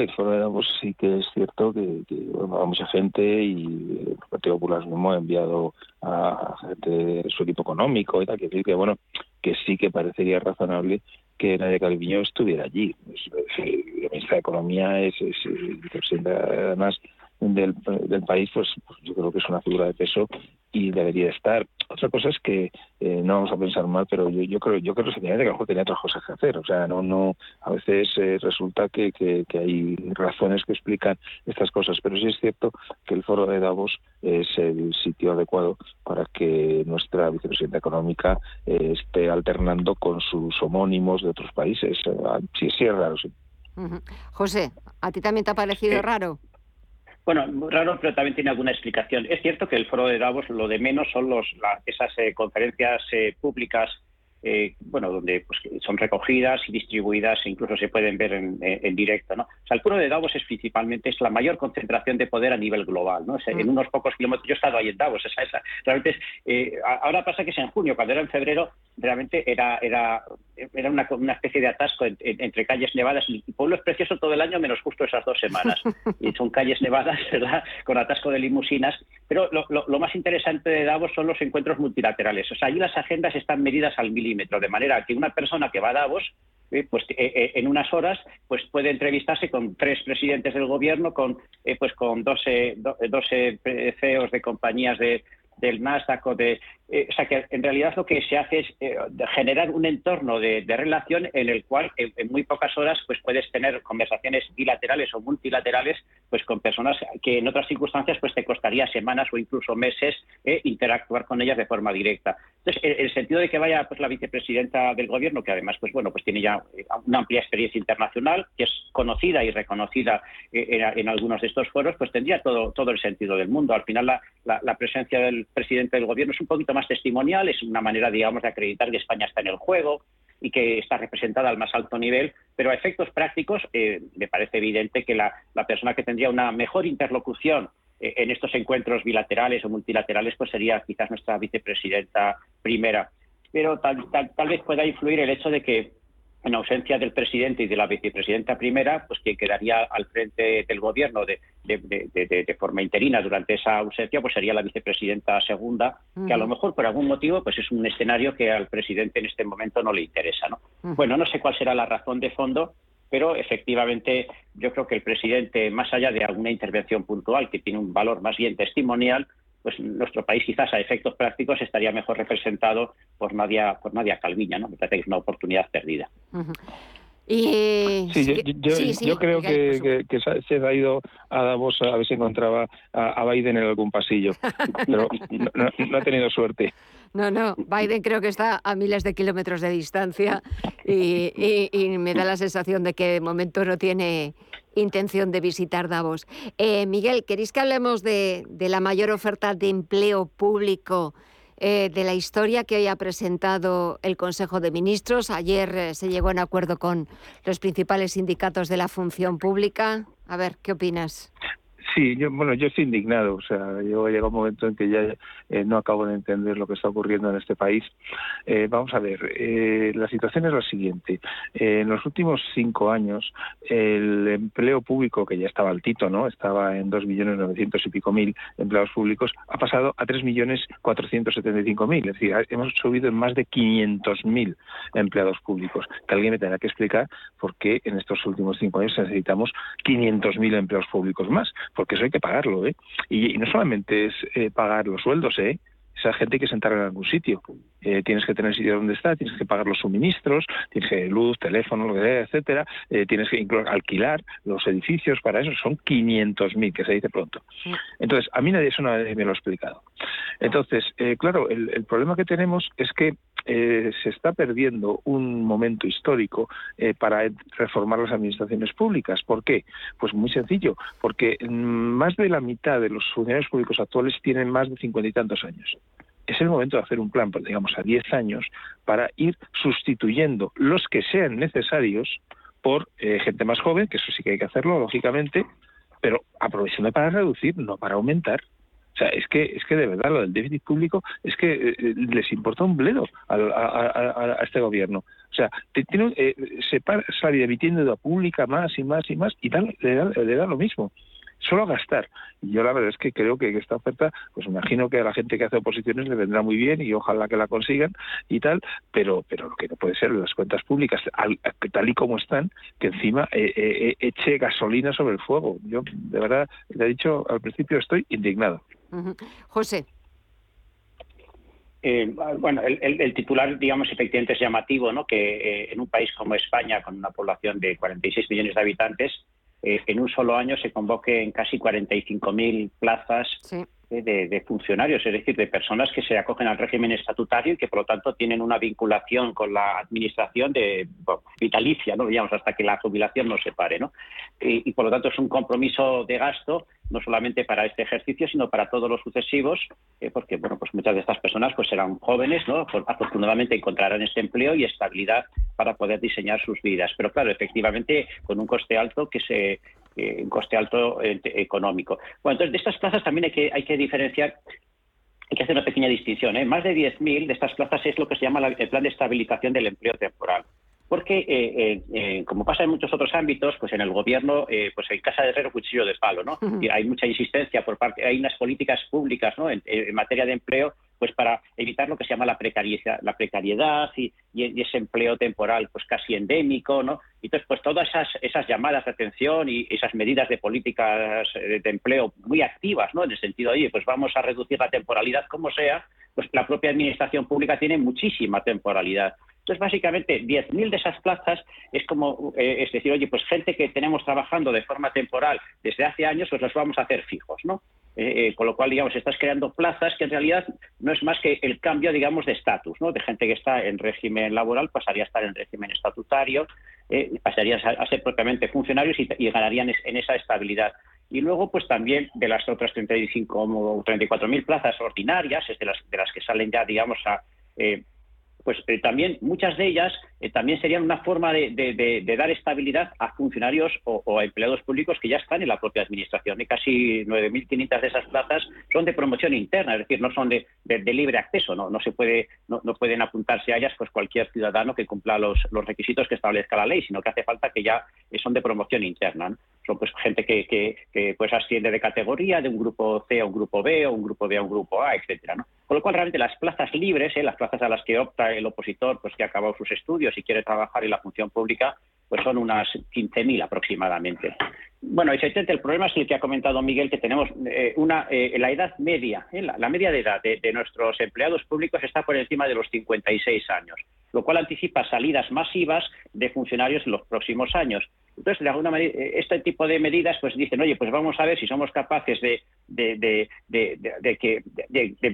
pues sí que es cierto que, que bueno, mucha gente y el Partido Popular mismo ha enviado a gente de su equipo económico y tal, que decir que bueno, que sí que parecería razonable que Nadia Calviño estuviera allí. el ministra de Economía es, es, además del, del país, pues, pues, yo creo que es una figura de peso y debería estar. Otra cosa es que eh, no vamos a pensar mal, pero yo, yo creo yo creo que que a lo mejor tenía otras cosas que hacer. O sea, no no a veces eh, resulta que, que, hay razones que explican estas cosas, pero sí es cierto que el foro de Davos es el sitio adecuado para que nuestra vicepresidenta económica eh, esté alternando con sus homónimos de otros países. Sí, sí es raro, sí. José, ¿a ti también te ha parecido raro? Bueno, raro, pero también tiene alguna explicación. Es cierto que el foro de Davos lo de menos son los, esas eh, conferencias eh, públicas, eh, bueno, donde pues, son recogidas y distribuidas e incluso se pueden ver en, directo, ¿no? O sea, el foro de Davos es principalmente es la mayor concentración de poder a nivel global, ¿no? en mm. unos pocos kilómetros. Yo he estado ahí en Davos, esa, esa. Realmente ahora pasa que es en junio, cuando era en febrero realmente era, era, era una, una especie de atasco entre calles nevadas y pueblo es precioso todo el año menos justo esas dos semanas. Y son calles nevadas, ¿verdad? Con atasco de limusinas. Pero lo, lo, más interesante de Davos son los encuentros multilaterales. O sea, allí las agendas están medidas al milímetro, de manera que una persona que va a Davos eh, pues eh, eh, en unas horas pues puede entrevistarse con tres presidentes del gobierno, con pues con 12, 12 CEOs de compañías de, del Nasdaq o de eh, o sea que en realidad lo que se hace es eh, generar un entorno de, relación en el cual en, muy pocas horas pues puedes tener conversaciones bilaterales o multilaterales pues con personas que en otras circunstancias pues te costaría semanas o incluso meses eh, interactuar con ellas de forma directa. Entonces, el, sentido de que vaya pues la vicepresidenta del gobierno, que además pues bueno pues tiene ya una amplia experiencia internacional, que es conocida y reconocida en, algunos de estos foros, pues tendría todo todo el sentido del mundo. Al final la, la presencia del presidente del gobierno es un poquito más testimonial, es una manera, digamos, de acreditar que España está en el juego y que está representada al más alto nivel, pero a efectos prácticos eh, me parece evidente que la, persona que tendría una mejor interlocución eh, en estos encuentros bilaterales o multilaterales pues sería quizás nuestra vicepresidenta primera. Pero tal, tal vez pueda influir el hecho de que en ausencia del presidente y de la vicepresidenta primera, pues quien quedaría al frente del gobierno de, forma interina durante esa ausencia, pues sería la vicepresidenta segunda, que a lo mejor por algún motivo pues es un escenario que al presidente en este momento no le interesa. ¿no? Bueno, no sé cuál será la razón de fondo, pero efectivamente yo creo que el presidente, más allá de alguna intervención puntual que tiene un valor más bien testimonial, pues nuestro país quizás a efectos prácticos estaría mejor representado por Nadia, por Nadia Calviña, ¿no? Me parece que es una oportunidad perdida. Y... Sí, yo, creo que, se ha ido a Davos a ver si encontraba a, Biden en algún pasillo, pero no, ha tenido suerte. No, no, Biden creo que está a miles de kilómetros de distancia y, y me da la sensación de que de momento no tiene intención de visitar Davos. Eh, Miguel, ¿queréis que hablemos de, la mayor oferta de empleo público eh, de la historia que hoy ha presentado el Consejo de Ministros? Ayer eh, se llegó en acuerdo con los principales sindicatos de la función pública. A ver, ¿qué opinas? Sí, yo, bueno, yo estoy indignado. O sea, yo llega un momento en que ya eh, no acabo de entender lo que está ocurriendo en este país. Eh, vamos a ver, eh, la situación es la siguiente. en los últimos cinco años, el empleo público, que ya estaba altito, ¿no? Estaba en dos millones novecientos y pico mil empleados públicos, ha pasado a tres millones cuatrocientos setenta y cinco mil. Es decir, hemos subido en más de quinientos mil empleados públicos. Que alguien me tenga que explicar por qué en estos últimos cinco años necesitamos quinientos mil empleados públicos más porque eso hay que pagarlo, ¿eh? Y, no solamente es eh, pagar los sueldos, ¿eh? Esa gente hay que sentar en algún sitio. Eh, tienes que tener sitio donde está, tienes que pagar los suministros, tienes que luz, teléfono, lo que sea, etcétera. Eh, tienes que incluso alquilar los edificios para eso. Son 500.000, que se dice pronto. Entonces, a mí nadie eso nadie me lo ha explicado. Entonces, claro, el, problema que tenemos es que se está perdiendo un momento histórico para reformar las administraciones públicas. ¿Por qué? Pues muy sencillo, porque mm, más de la mitad de los funcionarios públicos actuales tienen más de cincuenta y tantos años es el momento de hacer un plan, pues, digamos, a 10 años para ir sustituyendo los que sean necesarios por eh, gente más joven, que eso sí que hay que hacerlo, lógicamente, pero aprovechando para reducir, no para aumentar. O sea, es que, es que de verdad lo del déficit público es que eh, eh, les importa un bledo a, este gobierno. O sea, tiene, se sale emitiendo deuda pública más y más y más y le, da, le da lo mismo solo gastar. Y yo la verdad es que creo que esta oferta, pues imagino que a la gente que hace oposiciones le vendrá muy bien y ojalá que la consigan y tal, pero pero lo que no puede ser las cuentas públicas tal y como están, que encima eh, eh, eh, eche gasolina sobre el fuego. Yo de verdad le he dicho al principio estoy indignado. José. bueno, el, titular, digamos, efectivamente es llamativo, ¿no? Que en un país como España, con una población de 46 millones de habitantes, eh, en un solo año se convoque en casi 45.000 plazas eh, de, funcionarios, es decir, de personas que se acogen al régimen estatutario y que, por lo tanto, tienen una vinculación con la administración de vitalicia, no digamos, hasta que la jubilación no se pare, ¿no? y, por lo tanto, es un compromiso de gasto no solamente para este ejercicio, sino para todos los sucesivos, eh, porque bueno, pues muchas de estas personas pues serán jóvenes, ¿no? Afortunadamente encontrarán este empleo y estabilidad para poder diseñar sus vidas. Pero claro, efectivamente, con un coste alto que se eh, un coste alto eh, económico. Bueno, entonces de estas plazas también hay que hay que diferenciar hay que hacer una pequeña distinción. ¿eh? Más de 10.000 de estas plazas es lo que se llama el plan de estabilización del empleo temporal. Porque, eh, eh, eh, como pasa en muchos otros ámbitos, pues en el gobierno, pues en casa de herrero cuchillo de palo, ¿no? Y hay mucha insistencia por parte, hay unas políticas públicas, ¿no? En, materia de empleo, pues para evitar lo que se llama la precariedad, la precariedad y, ese empleo temporal, pues casi endémico, ¿no? Entonces, pues todas esas, esas llamadas de atención y esas medidas de políticas de empleo muy activas, ¿no? En el sentido, oye, pues vamos a reducir la temporalidad como sea, pues la propia administración pública tiene muchísima temporalidad. Entonces, básicamente, 10.000 de esas plazas es como, eh, es decir, oye, pues gente que tenemos trabajando de forma temporal desde hace años, pues los vamos a hacer fijos, ¿no? Eh, eh, con lo cual, digamos, estás creando plazas que en realidad no es más que el cambio, digamos, de estatus, ¿no? De gente que está en régimen laboral pasaría a estar en régimen estatutario, pasaría a, ser propiamente funcionarios y, ganarían en esa estabilidad. Y luego, pues también de las otras 35 o 34.000 plazas ordinarias, es de las, de las que salen ya, digamos, a pues eh, también muchas de ellas eh, también serían una forma de, dar estabilidad a funcionarios o, a empleados públicos que ya están en la propia administración. Y casi 9.500 de esas plazas son de promoción interna, es decir, no son de, libre acceso, no, no se puede, no, pueden apuntarse a ellas pues cualquier ciudadano que cumpla los, los, requisitos que establezca la ley, sino que hace falta que ya son de promoción interna. Son pues gente que, pues asciende de categoría, de un grupo C a un grupo B, o un grupo B a un grupo A, etcétera. Con lo cual, realmente las plazas libres, ¿eh? las plazas a las que opta el opositor, pues que ha acabado sus estudios y quiere trabajar en la función pública, pues son unas 15.000 aproximadamente. Bueno, el problema es el que ha comentado Miguel, que tenemos eh, una, eh, la edad media, la, media de edad de, nuestros empleados públicos está por encima de los 56 años, lo cual anticipa salidas masivas de funcionarios en los próximos años. Entonces, de alguna manera, eh, este tipo de medidas, pues dicen, oye, pues vamos a ver si somos capaces de, de,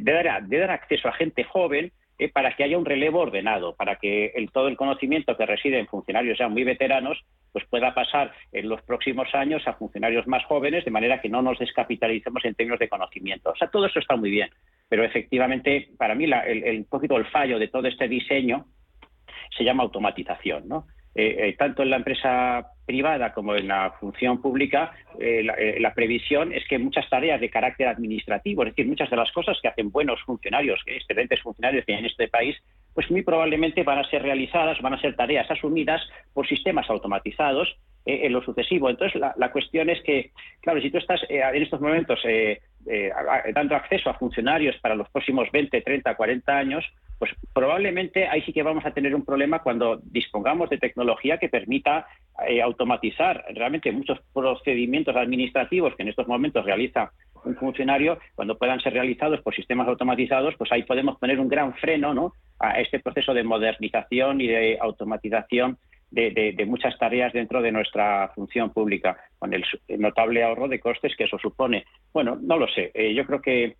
dar, acceso a gente joven eh, para que haya un relevo ordenado, para que el, todo el conocimiento que reside en funcionarios ya muy veteranos, pues pueda pasar en los próximos años a funcionarios más jóvenes, de manera que no nos descapitalicemos en términos de conocimiento. O sea, todo eso está muy bien, pero efectivamente, para mí, el, el, poquito el fallo de todo este diseño se llama automatización, ¿no? Eh, tanto en la empresa privada como en la función pública, eh, eh, la, previsión es que muchas tareas de carácter administrativo, es decir, muchas de las cosas que hacen buenos funcionarios, excelentes funcionarios que hay en este país, pues muy probablemente van a ser realizadas, van a ser tareas asumidas por sistemas automatizados eh, en lo sucesivo. Entonces, la, cuestión es que, claro, si tú estás en estos momentos dando acceso a funcionarios para los próximos 20, 30, 40 años, pues probablemente ahí sí que vamos a tener un problema cuando dispongamos de tecnología que permita eh, automatizar realmente muchos procedimientos administrativos que en estos momentos realiza un funcionario, cuando puedan ser realizados por sistemas automatizados, pues ahí podemos poner un gran freno ¿no? a este proceso de modernización y de automatización de, muchas tareas dentro de nuestra función pública, con el notable ahorro de costes que eso supone. Bueno, no lo sé. Eh, yo creo que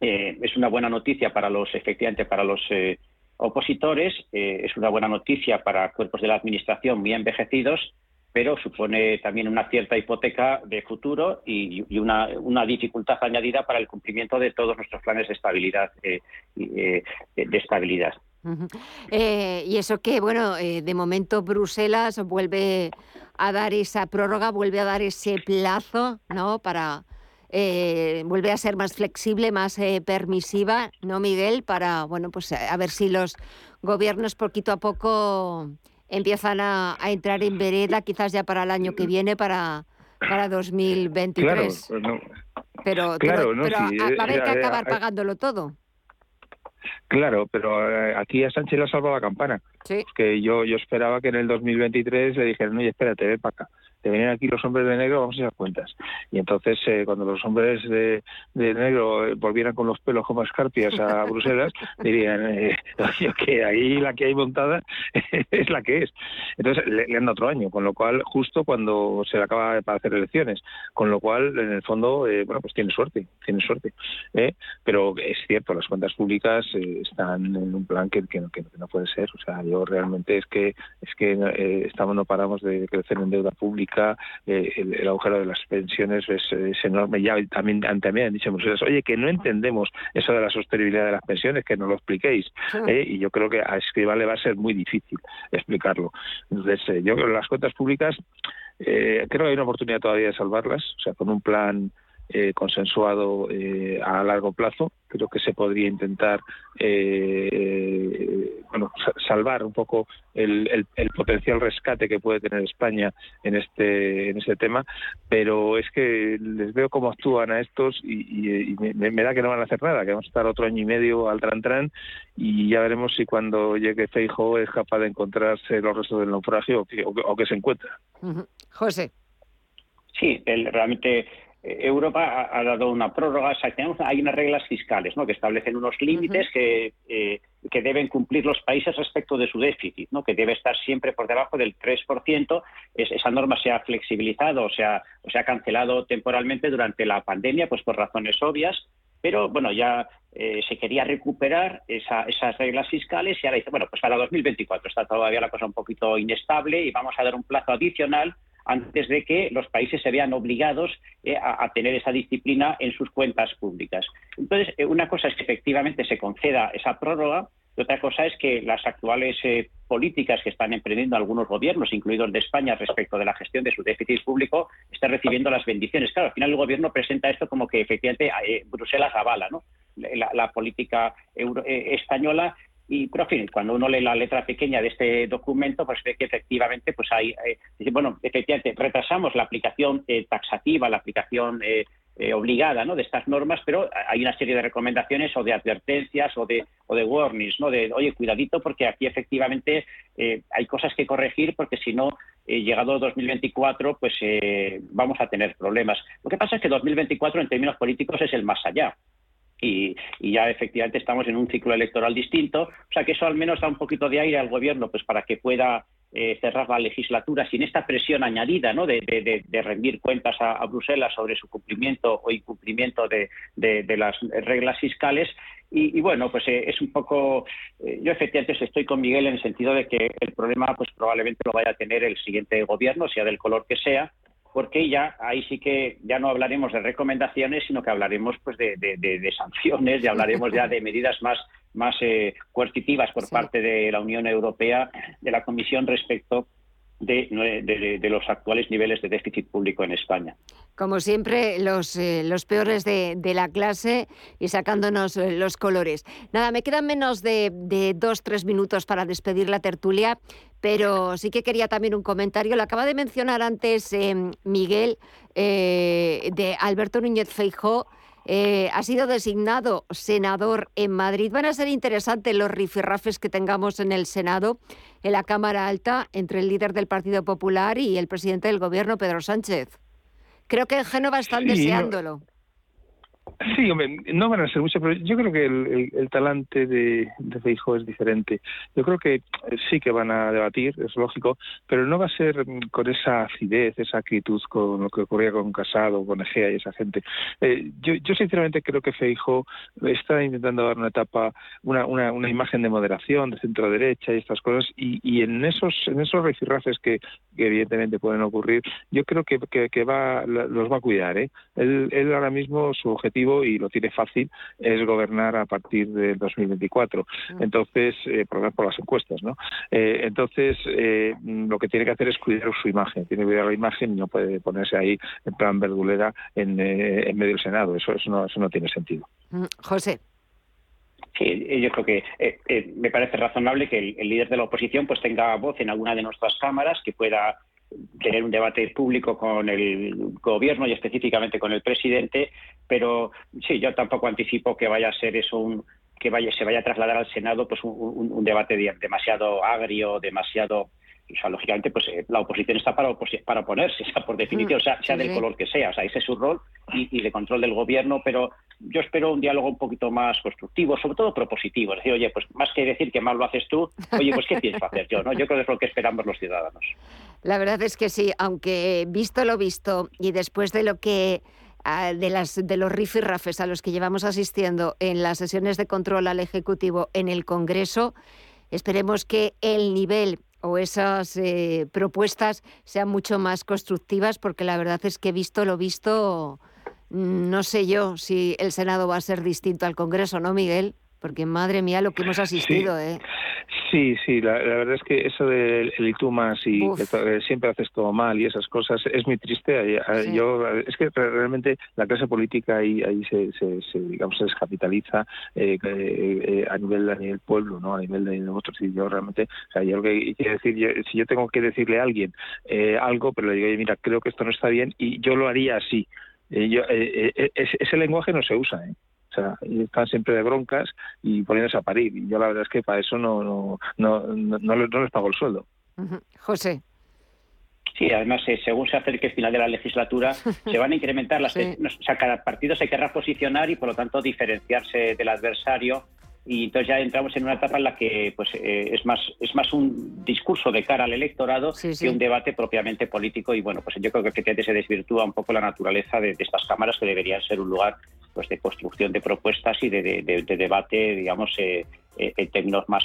eh, es una buena noticia para los, efectivamente, para los eh, opositores, es una buena noticia para cuerpos de la Administración muy envejecidos, pero supone también una cierta hipoteca de futuro y, una, dificultad añadida para el cumplimiento de todos nuestros planes de estabilidad. de estabilidad. Y eso que, bueno, de momento Bruselas vuelve a dar esa prórroga, vuelve a dar ese plazo, ¿no? Para eh, vuelve a ser más flexible, más eh, permisiva, ¿no, Miguel? Para, bueno, pues a ver si los gobiernos poquito a poco empiezan a, entrar en vereda, quizás ya para el año que viene, para, para 2023. Claro, pero, pero, va a haber que acabar pagándolo todo. Claro, pero eh, aquí a Sánchez le ha salvado la campana. Sí. Que yo, yo esperaba que en el 2023 le dijeran, oye, espérate, ve para acá te venían aquí los hombres de negro, vamos a hacer cuentas. Y entonces, eh, cuando los hombres de, negro eh, volvieran con los pelos como escarpias a Bruselas, dirían eh, que ahí la que hay montada es la que es. Entonces, le, le, dan otro año, con lo cual, justo cuando se le acaba para hacer elecciones, con lo cual, en el fondo, bueno, pues tiene suerte, tiene suerte. Pero es cierto, las cuentas públicas están en un plan que, que, que, no puede ser. O sea, yo realmente es que, es que estamos, no paramos de crecer en deuda pública eh, el, agujero de las pensiones es, enorme. Ya también, también han dicho muchas oye, que no entendemos eso de la sostenibilidad de las pensiones, que no lo expliquéis. ¿eh? y yo creo que a Escriba le va a ser muy difícil explicarlo. Entonces, eh, yo creo que las cuentas públicas, creo que hay una oportunidad todavía de salvarlas, o sea, con un plan eh, consensuado eh, a largo plazo. Creo que se podría intentar eh, bueno, salvar un poco el, potencial rescate que puede tener España en este en este tema, pero es que les veo cómo actúan a estos y, me, da que no van a hacer nada, que vamos a estar otro año y medio al tran tran y ya veremos si cuando llegue Feijo es capaz de encontrarse los restos del naufragio o que, se encuentra. José. Sí, realmente eh, Europa ha, dado una prórroga, hay unas reglas fiscales ¿no? que establecen unos límites que, eh, que deben cumplir los países respecto de su déficit, ¿no? que debe estar siempre por debajo del 3%. esa norma se ha flexibilizado o se ha, o se ha cancelado temporalmente durante la pandemia, pues por razones obvias, pero bueno, ya eh, se quería recuperar esas reglas fiscales y ahora dice, bueno, pues para 2024 está todavía la cosa un poquito inestable y vamos a dar un plazo adicional antes de que los países se vean obligados eh, a, tener esa disciplina en sus cuentas públicas. Entonces, eh, una cosa es que efectivamente se conceda esa prórroga y otra cosa es que las actuales eh, políticas que están emprendiendo algunos gobiernos, incluidos de España, respecto de la gestión de su déficit público, estén recibiendo las bendiciones. Claro, al final el gobierno presenta esto como que efectivamente Bruselas avala ¿no? la, política española y, pero, en fin, cuando uno lee la letra pequeña de este documento, pues ve que efectivamente, pues hay, eh, bueno, efectivamente, retrasamos la aplicación eh, taxativa, la aplicación eh, obligada ¿no? de estas normas, pero hay una serie de recomendaciones o de advertencias o de, o de warnings, ¿no? de, oye, cuidadito, porque aquí efectivamente hay cosas que corregir, porque si no, llegado 2024, pues vamos a tener problemas. Lo que pasa es que 2024, en términos políticos, es el más allá y, ya efectivamente estamos en un ciclo electoral distinto. O sea que eso al menos da un poquito de aire al gobierno pues para que pueda eh, cerrar la legislatura sin esta presión añadida ¿no? de, rendir cuentas a, Bruselas sobre su cumplimiento o incumplimiento de, las reglas fiscales. Y, bueno, pues eh, es un poco, eh, yo efectivamente estoy con Miguel en el sentido de que el problema pues probablemente lo vaya a tener el siguiente gobierno, sea del color que sea, porque ya ahí sí que ya no hablaremos de recomendaciones, sino que hablaremos pues de, sanciones, y hablaremos ya de medidas más más eh, coercitivas por parte de la Unión Europea, de la Comisión respecto de, los actuales niveles de déficit público en España. Como siempre, los, eh, los peores de, la clase y sacándonos eh, los colores. Nada, me quedan menos de, dos, tres minutos para despedir la tertulia, pero sí que quería también un comentario. Lo acaba de mencionar antes Miguel de Alberto Núñez Feijó eh, ha sido designado senador en Madrid. Van a ser interesantes los rifirrafes que tengamos en el Senado, en la Cámara Alta, entre el líder del Partido Popular y el presidente del Gobierno, Pedro Sánchez. Creo que en Génova están deseándolo. Sí, hombre, no van a ser muchos, pero yo creo que el, talante de, de Feijóo es diferente. Yo creo que sí que van a debatir, es lógico, pero no va a ser con esa acidez, esa actitud con lo que ocurría con Casado, con Egea y esa gente. Eh, yo, yo sinceramente creo que Feijóo está intentando dar una etapa, una, una, una imagen de moderación, de centro derecha y estas cosas, y, y en esos en esos rifirrafes que, evidentemente pueden ocurrir, yo creo que, que, va los va a cuidar. ¿eh? Él, él ahora mismo su objetivo y lo tiene fácil es gobernar a partir del 2024. Entonces, eh, por, por las encuestas, ¿no? Eh, entonces, eh, lo que tiene que hacer es cuidar su imagen, tiene que cuidar la imagen y no puede ponerse ahí en plan verdulera en, en medio del Senado. Eso, eso, no, eso no tiene sentido. Mm, José. Sí, yo creo que me parece razonable que el, el, líder de la oposición pues tenga voz en alguna de nuestras cámaras, que pueda tener un debate público con el gobierno y específicamente con el presidente, pero sí, yo tampoco anticipo que vaya a ser eso un que vaya se vaya a trasladar al Senado pues un, debate demasiado agrio, demasiado o sea, lógicamente, pues eh, la oposición está para, para oponerse, sea, por definición, sea, sea del color que sea. O sea, ese es su rol y, de control del gobierno, pero yo espero un diálogo un poquito más constructivo, sobre todo propositivo. Es decir, oye, pues más que decir que mal lo haces tú, oye, pues ¿qué pienso hacer yo? ¿no? Yo creo que es lo que esperamos los ciudadanos. La verdad es que sí, aunque visto lo visto y después de lo que ah, de, las, de los rifirrafes a los que llevamos asistiendo en las sesiones de control al Ejecutivo en el Congreso, esperemos que el nivel o esas eh, propuestas sean mucho más constructivas, porque la verdad es que visto lo visto, no sé yo si el Senado va a ser distinto al Congreso, ¿no, Miguel? Porque madre mía lo que hemos asistido, ¿eh? Sí, sí, la, verdad es que eso del el y tú más y que siempre haces todo mal y esas cosas es muy triste. Yo es que realmente la clase política ahí, ahí se, se, digamos se descapitaliza eh, eh, a nivel a nivel pueblo, no a nivel de nosotros. Y yo realmente, o sea, yo lo que quiero decir, si yo tengo que decirle a alguien eh, algo, pero le digo, mira, creo que esto no está bien y yo lo haría así. Yo, ese lenguaje no se usa. ¿eh? O sea, están siempre de broncas y poniéndose a parir. Y yo la verdad es que para eso no, no, no, no, les pago el sueldo. José. Sí, además, eh, según se acerque el final de la legislatura, se van a incrementar las... O sea, cada partido se querrá posicionar y, por lo tanto, diferenciarse del adversario y entonces ya entramos en una etapa en la que pues eh, es más es más un discurso de cara al electorado que un debate propiamente político. Y bueno pues yo creo que efectivamente se desvirtúa un poco la naturaleza de, estas cámaras que deberían ser un lugar pues de construcción de propuestas y de, debate digamos eh, eh, en términos más,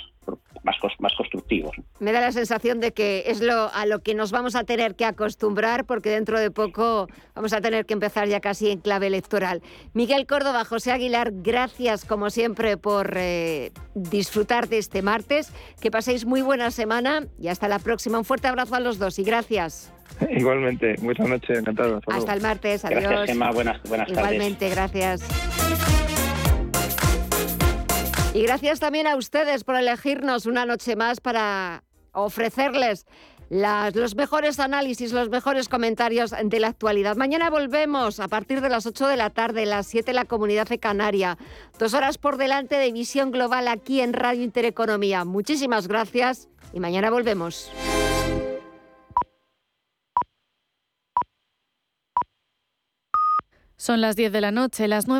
más, más constructivos. Me da la sensación de que es lo a lo que nos vamos a tener que acostumbrar porque dentro de poco vamos a tener que empezar ya casi en clave electoral. Miguel Córdoba, José Aguilar, gracias como siempre por eh, disfrutar de este martes. Que paséis muy buena semana y hasta la próxima. Un fuerte abrazo a los dos y gracias. Igualmente, buenas noches, encantado. Hasta, el martes, adiós. Gracias, Emma, buenas, buenas tardes. Igualmente, gracias. Y gracias también a ustedes por elegirnos una noche más para ofrecerles los mejores análisis, los mejores comentarios de la actualidad. Mañana volvemos a partir de las 8 de la tarde, las 7 la Comunidad de Canaria. Dos horas por delante de Visión Global aquí en Radio Intereconomía. Muchísimas gracias y mañana volvemos. Son las 10 de la noche, las 9.